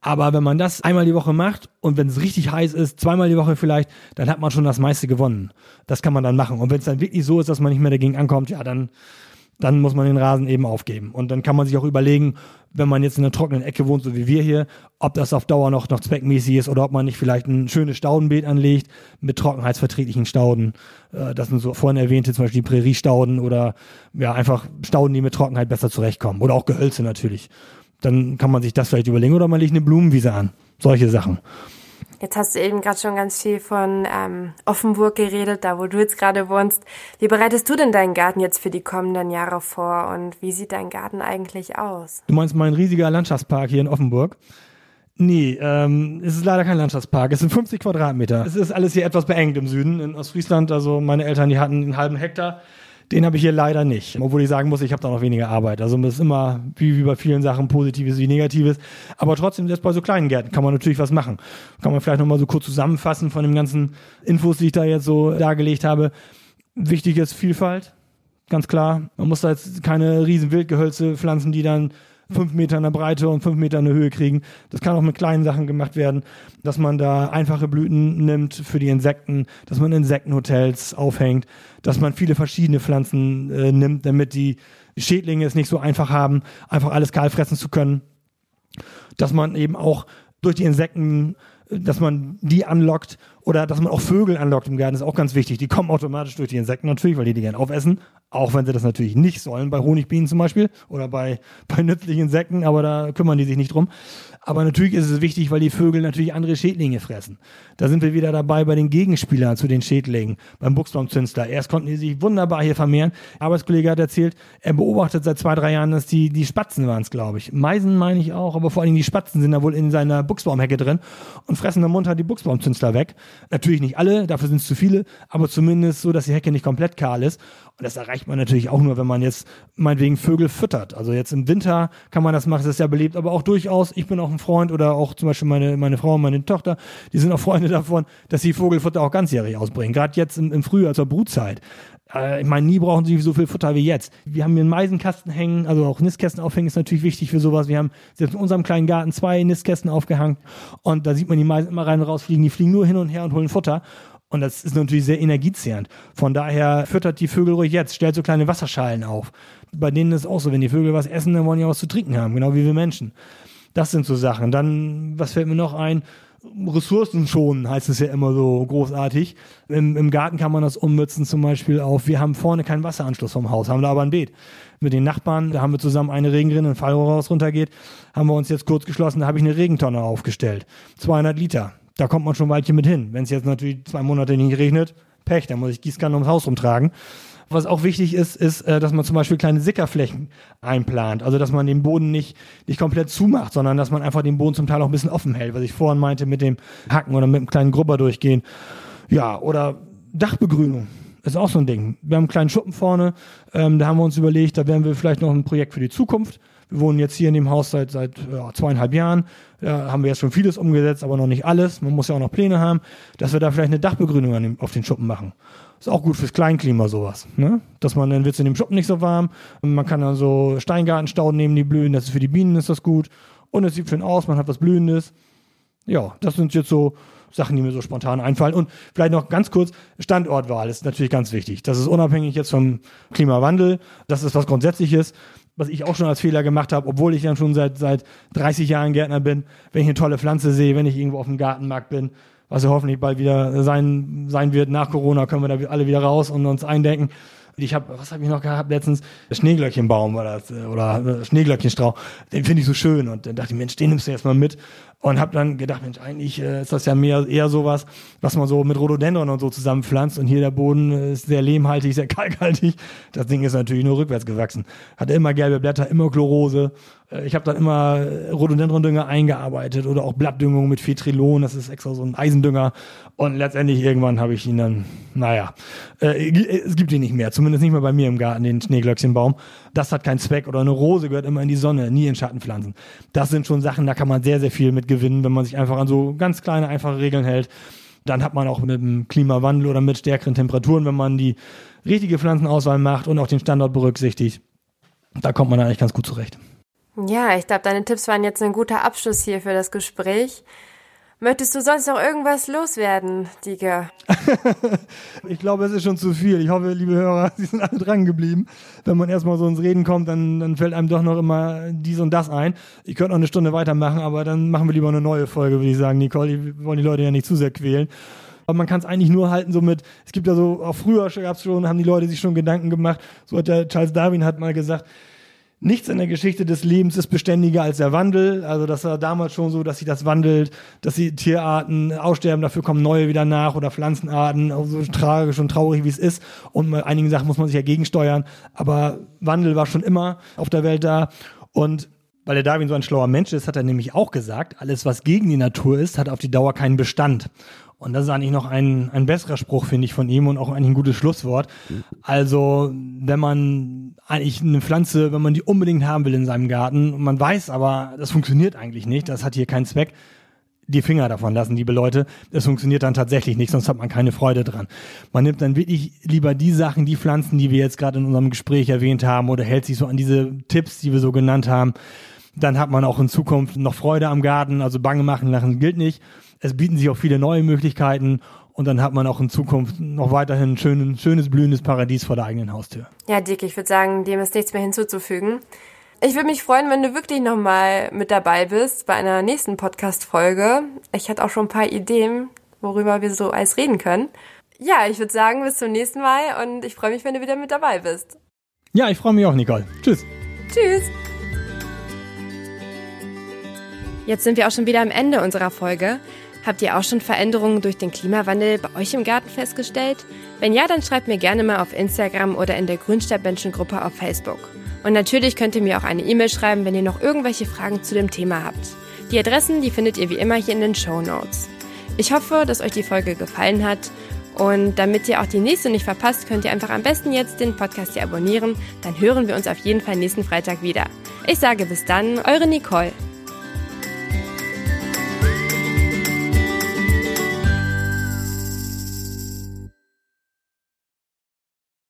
Aber wenn man das einmal die Woche macht und wenn es richtig heiß ist, zweimal die Woche vielleicht, dann hat man schon das meiste gewonnen. Das kann man dann machen. Und wenn es dann wirklich so ist, dass man nicht mehr dagegen ankommt, ja, dann dann muss man den Rasen eben aufgeben. Und dann kann man sich auch überlegen, wenn man jetzt in einer trockenen Ecke wohnt, so wie wir hier, ob das auf Dauer noch, noch zweckmäßig ist oder ob man nicht vielleicht ein schönes Staudenbeet anlegt mit trockenheitsverträglichen Stauden. Äh, das sind so vorhin erwähnte zum Beispiel Präriestauden oder ja einfach Stauden, die mit Trockenheit besser zurechtkommen. Oder auch Gehölze natürlich. Dann kann man sich das vielleicht überlegen oder man legt eine Blumenwiese an. Solche Sachen. Jetzt hast du eben gerade schon ganz viel von ähm, Offenburg geredet, da wo du jetzt gerade wohnst. Wie bereitest du denn deinen Garten jetzt für die kommenden Jahre vor und wie sieht dein Garten eigentlich aus? Du meinst mein riesiger Landschaftspark hier in Offenburg? Nee, ähm, es ist leider kein Landschaftspark. Es sind 50 Quadratmeter. Es ist alles hier etwas beengt im Süden, in Ostfriesland. Also meine Eltern, die hatten einen halben Hektar. Den habe ich hier leider nicht. Obwohl ich sagen muss, ich habe da noch weniger Arbeit. Also das ist immer, wie, wie bei vielen Sachen, Positives wie Negatives. Aber trotzdem, selbst bei so kleinen Gärten kann man natürlich was machen. Kann man vielleicht nochmal so kurz zusammenfassen von den ganzen Infos, die ich da jetzt so dargelegt habe. Wichtig ist Vielfalt. ganz klar. Man muss da jetzt keine riesen Wildgehölze pflanzen, die dann fünf Meter in der Breite und fünf Meter in der Höhe kriegen. Das kann auch mit kleinen Sachen gemacht werden, dass man da einfache Blüten nimmt für die Insekten, dass man Insektenhotels aufhängt, dass man viele verschiedene Pflanzen äh, nimmt, damit die Schädlinge es nicht so einfach haben, einfach alles kahl fressen zu können. Dass man eben auch durch die Insekten dass man die anlockt oder dass man auch Vögel anlockt im Garten, ist auch ganz wichtig. Die kommen automatisch durch die Insekten natürlich, weil die die gerne aufessen, auch wenn sie das natürlich nicht sollen, bei Honigbienen zum Beispiel oder bei, bei nützlichen Insekten, aber da kümmern die sich nicht drum. Aber natürlich ist es wichtig, weil die Vögel natürlich andere Schädlinge fressen. Da sind wir wieder dabei bei den Gegenspielern zu den Schädlingen, beim Buchsbaumzünstler. Erst konnten die sich wunderbar hier vermehren. Arbeitskollege hat erzählt, er beobachtet seit zwei, drei Jahren, dass die, die Spatzen waren es, glaube ich. Meisen meine ich auch, aber vor allen Dingen die Spatzen sind da wohl in seiner Buchsbaumhecke drin und fressen am Mund die Buchsbaumzünstler weg. Natürlich nicht alle, dafür sind es zu viele, aber zumindest so, dass die Hecke nicht komplett kahl ist. Und das erreicht man natürlich auch nur, wenn man jetzt meinetwegen Vögel füttert. Also jetzt im Winter kann man das machen, das ist ja belebt, aber auch durchaus, ich bin auch ein Freund oder auch zum Beispiel meine, meine Frau und meine Tochter, die sind auch Freunde davon, dass sie Vogelfutter auch ganzjährig ausbringen. Gerade jetzt im, im Frühjahr zur Brutzeit. Äh, ich meine, nie brauchen sie so viel Futter wie jetzt. Wir haben hier einen Meisenkasten hängen, also auch Nistkästen aufhängen ist natürlich wichtig für sowas. Wir haben selbst in unserem kleinen Garten zwei Nistkästen aufgehangen und da sieht man die Meisen immer rein und rausfliegen. Die fliegen nur hin und her und holen Futter. Und das ist natürlich sehr energiezehrend. Von daher füttert die Vögel ruhig jetzt, stellt so kleine Wasserschalen auf. Bei denen ist es auch so, wenn die Vögel was essen, dann wollen die auch was zu trinken haben, genau wie wir Menschen. Das sind so Sachen. Dann, was fällt mir noch ein? Ressourcen schonen, heißt es ja immer so großartig. Im, Im, Garten kann man das ummützen, zum Beispiel auf, wir haben vorne keinen Wasseranschluss vom Haus, haben da aber ein Beet. Mit den Nachbarn, da haben wir zusammen eine Regenrinne, ein Fallrohr raus runtergeht, haben wir uns jetzt kurz geschlossen, da habe ich eine Regentonne aufgestellt. 200 Liter da kommt man schon ein Weilchen mit hin. Wenn es jetzt natürlich zwei Monate nicht regnet, Pech, dann muss ich Gießkanne ums Haus rumtragen. Was auch wichtig ist, ist, äh, dass man zum Beispiel kleine Sickerflächen einplant. Also, dass man den Boden nicht, nicht komplett zumacht, sondern dass man einfach den Boden zum Teil auch ein bisschen offen hält, was ich vorhin meinte mit dem Hacken oder mit einem kleinen Grubber durchgehen. Ja, oder Dachbegrünung ist auch so ein Ding. Wir haben einen kleinen Schuppen vorne, ähm, da haben wir uns überlegt, da werden wir vielleicht noch ein Projekt für die Zukunft wir wohnen jetzt hier in dem Haus seit, seit ja, zweieinhalb Jahren. Da haben wir jetzt schon vieles umgesetzt, aber noch nicht alles. Man muss ja auch noch Pläne haben, dass wir da vielleicht eine Dachbegrünung dem, auf den Schuppen machen. Ist auch gut fürs Kleinklima sowas. Ne? Dass man dann wird es in dem Schuppen nicht so warm. Man kann dann so Steingartenstauden nehmen, die blühen. Das ist für die Bienen ist das gut. Und es sieht schön aus, man hat was Blühendes. Ja, das sind jetzt so Sachen, die mir so spontan einfallen. Und vielleicht noch ganz kurz, Standortwahl ist natürlich ganz wichtig. Das ist unabhängig jetzt vom Klimawandel. Das ist was Grundsätzliches was ich auch schon als Fehler gemacht habe, obwohl ich dann schon seit, seit 30 Jahren Gärtner bin, wenn ich eine tolle Pflanze sehe, wenn ich irgendwo auf dem Gartenmarkt bin, was ja hoffentlich bald wieder sein, sein wird, nach Corona können wir da alle wieder raus und uns eindenken. Ich habe, was habe ich noch gehabt letztens? Schneeglöckchenbaum war das, äh, oder äh, Schneeglöckchenstrauch. Den finde ich so schön und dann dachte ich, Mensch, den nimmst du jetzt mal mit. Und habe dann gedacht, Mensch, eigentlich äh, ist das ja mehr eher sowas, was man so mit Rhododendron und so zusammenpflanzt. Und hier der Boden ist sehr lehmhaltig, sehr kalkhaltig. Das Ding ist natürlich nur rückwärts gewachsen. Hatte immer gelbe Blätter, immer Chlorose. Äh, ich habe dann immer Rhododendron-Dünger eingearbeitet oder auch Blattdüngung mit Fetrilon, das ist extra so ein Eisendünger. Und letztendlich irgendwann habe ich ihn dann, naja, äh, es gibt ihn nicht mehr, zumindest nicht mehr bei mir im Garten, den Schneeglöckchenbaum. Das hat keinen Zweck oder eine Rose gehört immer in die Sonne, nie in Schattenpflanzen. Das sind schon Sachen, da kann man sehr, sehr viel mit gewinnen, wenn man sich einfach an so ganz kleine, einfache Regeln hält. Dann hat man auch mit dem Klimawandel oder mit stärkeren Temperaturen, wenn man die richtige Pflanzenauswahl macht und auch den Standort berücksichtigt, da kommt man eigentlich ganz gut zurecht. Ja, ich glaube, deine Tipps waren jetzt ein guter Abschluss hier für das Gespräch. Möchtest du sonst noch irgendwas loswerden, Dieger? ich glaube, es ist schon zu viel. Ich hoffe, liebe Hörer, Sie sind alle dran geblieben. Wenn man erstmal so ins Reden kommt, dann, dann fällt einem doch noch immer dies und das ein. Ich könnte noch eine Stunde weitermachen, aber dann machen wir lieber eine neue Folge, würde ich sagen, Nicole. Wir wollen die Leute ja nicht zu sehr quälen. Aber man kann es eigentlich nur halten, so mit, es gibt ja so, auch früher gab es schon, haben die Leute sich schon Gedanken gemacht. So hat der Charles Darwin hat mal gesagt, Nichts in der Geschichte des Lebens ist beständiger als der Wandel. Also das war damals schon so, dass sich das wandelt, dass die Tierarten aussterben, dafür kommen neue wieder nach oder Pflanzenarten, so tragisch und traurig wie es ist. Und bei einigen Sachen muss man sich ja gegensteuern. Aber Wandel war schon immer auf der Welt da. Und weil der Darwin so ein schlauer Mensch ist, hat er nämlich auch gesagt, alles was gegen die Natur ist, hat auf die Dauer keinen Bestand. Und das ist eigentlich noch ein, ein besserer Spruch, finde ich, von ihm und auch eigentlich ein gutes Schlusswort. Also, wenn man eigentlich eine Pflanze, wenn man die unbedingt haben will in seinem Garten und man weiß aber, das funktioniert eigentlich nicht, das hat hier keinen Zweck, die Finger davon lassen, liebe Leute. Es funktioniert dann tatsächlich nicht, sonst hat man keine Freude dran. Man nimmt dann wirklich lieber die Sachen, die Pflanzen, die wir jetzt gerade in unserem Gespräch erwähnt haben oder hält sich so an diese Tipps, die wir so genannt haben. Dann hat man auch in Zukunft noch Freude am Garten, also Bange machen lassen gilt nicht. Es bieten sich auch viele neue Möglichkeiten und dann hat man auch in Zukunft noch weiterhin ein schönes, schönes blühendes Paradies vor der eigenen Haustür. Ja, Dick, ich würde sagen, dem ist nichts mehr hinzuzufügen. Ich würde mich freuen, wenn du wirklich nochmal mit dabei bist bei einer nächsten Podcast-Folge. Ich hatte auch schon ein paar Ideen, worüber wir so alles reden können. Ja, ich würde sagen, bis zum nächsten Mal und ich freue mich, wenn du wieder mit dabei bist. Ja, ich freue mich auch, Nicole. Tschüss. Tschüss. Jetzt sind wir auch schon wieder am Ende unserer Folge. Habt ihr auch schon Veränderungen durch den Klimawandel bei euch im Garten festgestellt? Wenn ja, dann schreibt mir gerne mal auf Instagram oder in der Grünstadtmenschengruppe auf Facebook. Und natürlich könnt ihr mir auch eine E-Mail schreiben, wenn ihr noch irgendwelche Fragen zu dem Thema habt. Die Adressen, die findet ihr wie immer hier in den Show Notes. Ich hoffe, dass euch die Folge gefallen hat. Und damit ihr auch die nächste nicht verpasst, könnt ihr einfach am besten jetzt den Podcast hier abonnieren. Dann hören wir uns auf jeden Fall nächsten Freitag wieder. Ich sage bis dann, eure Nicole.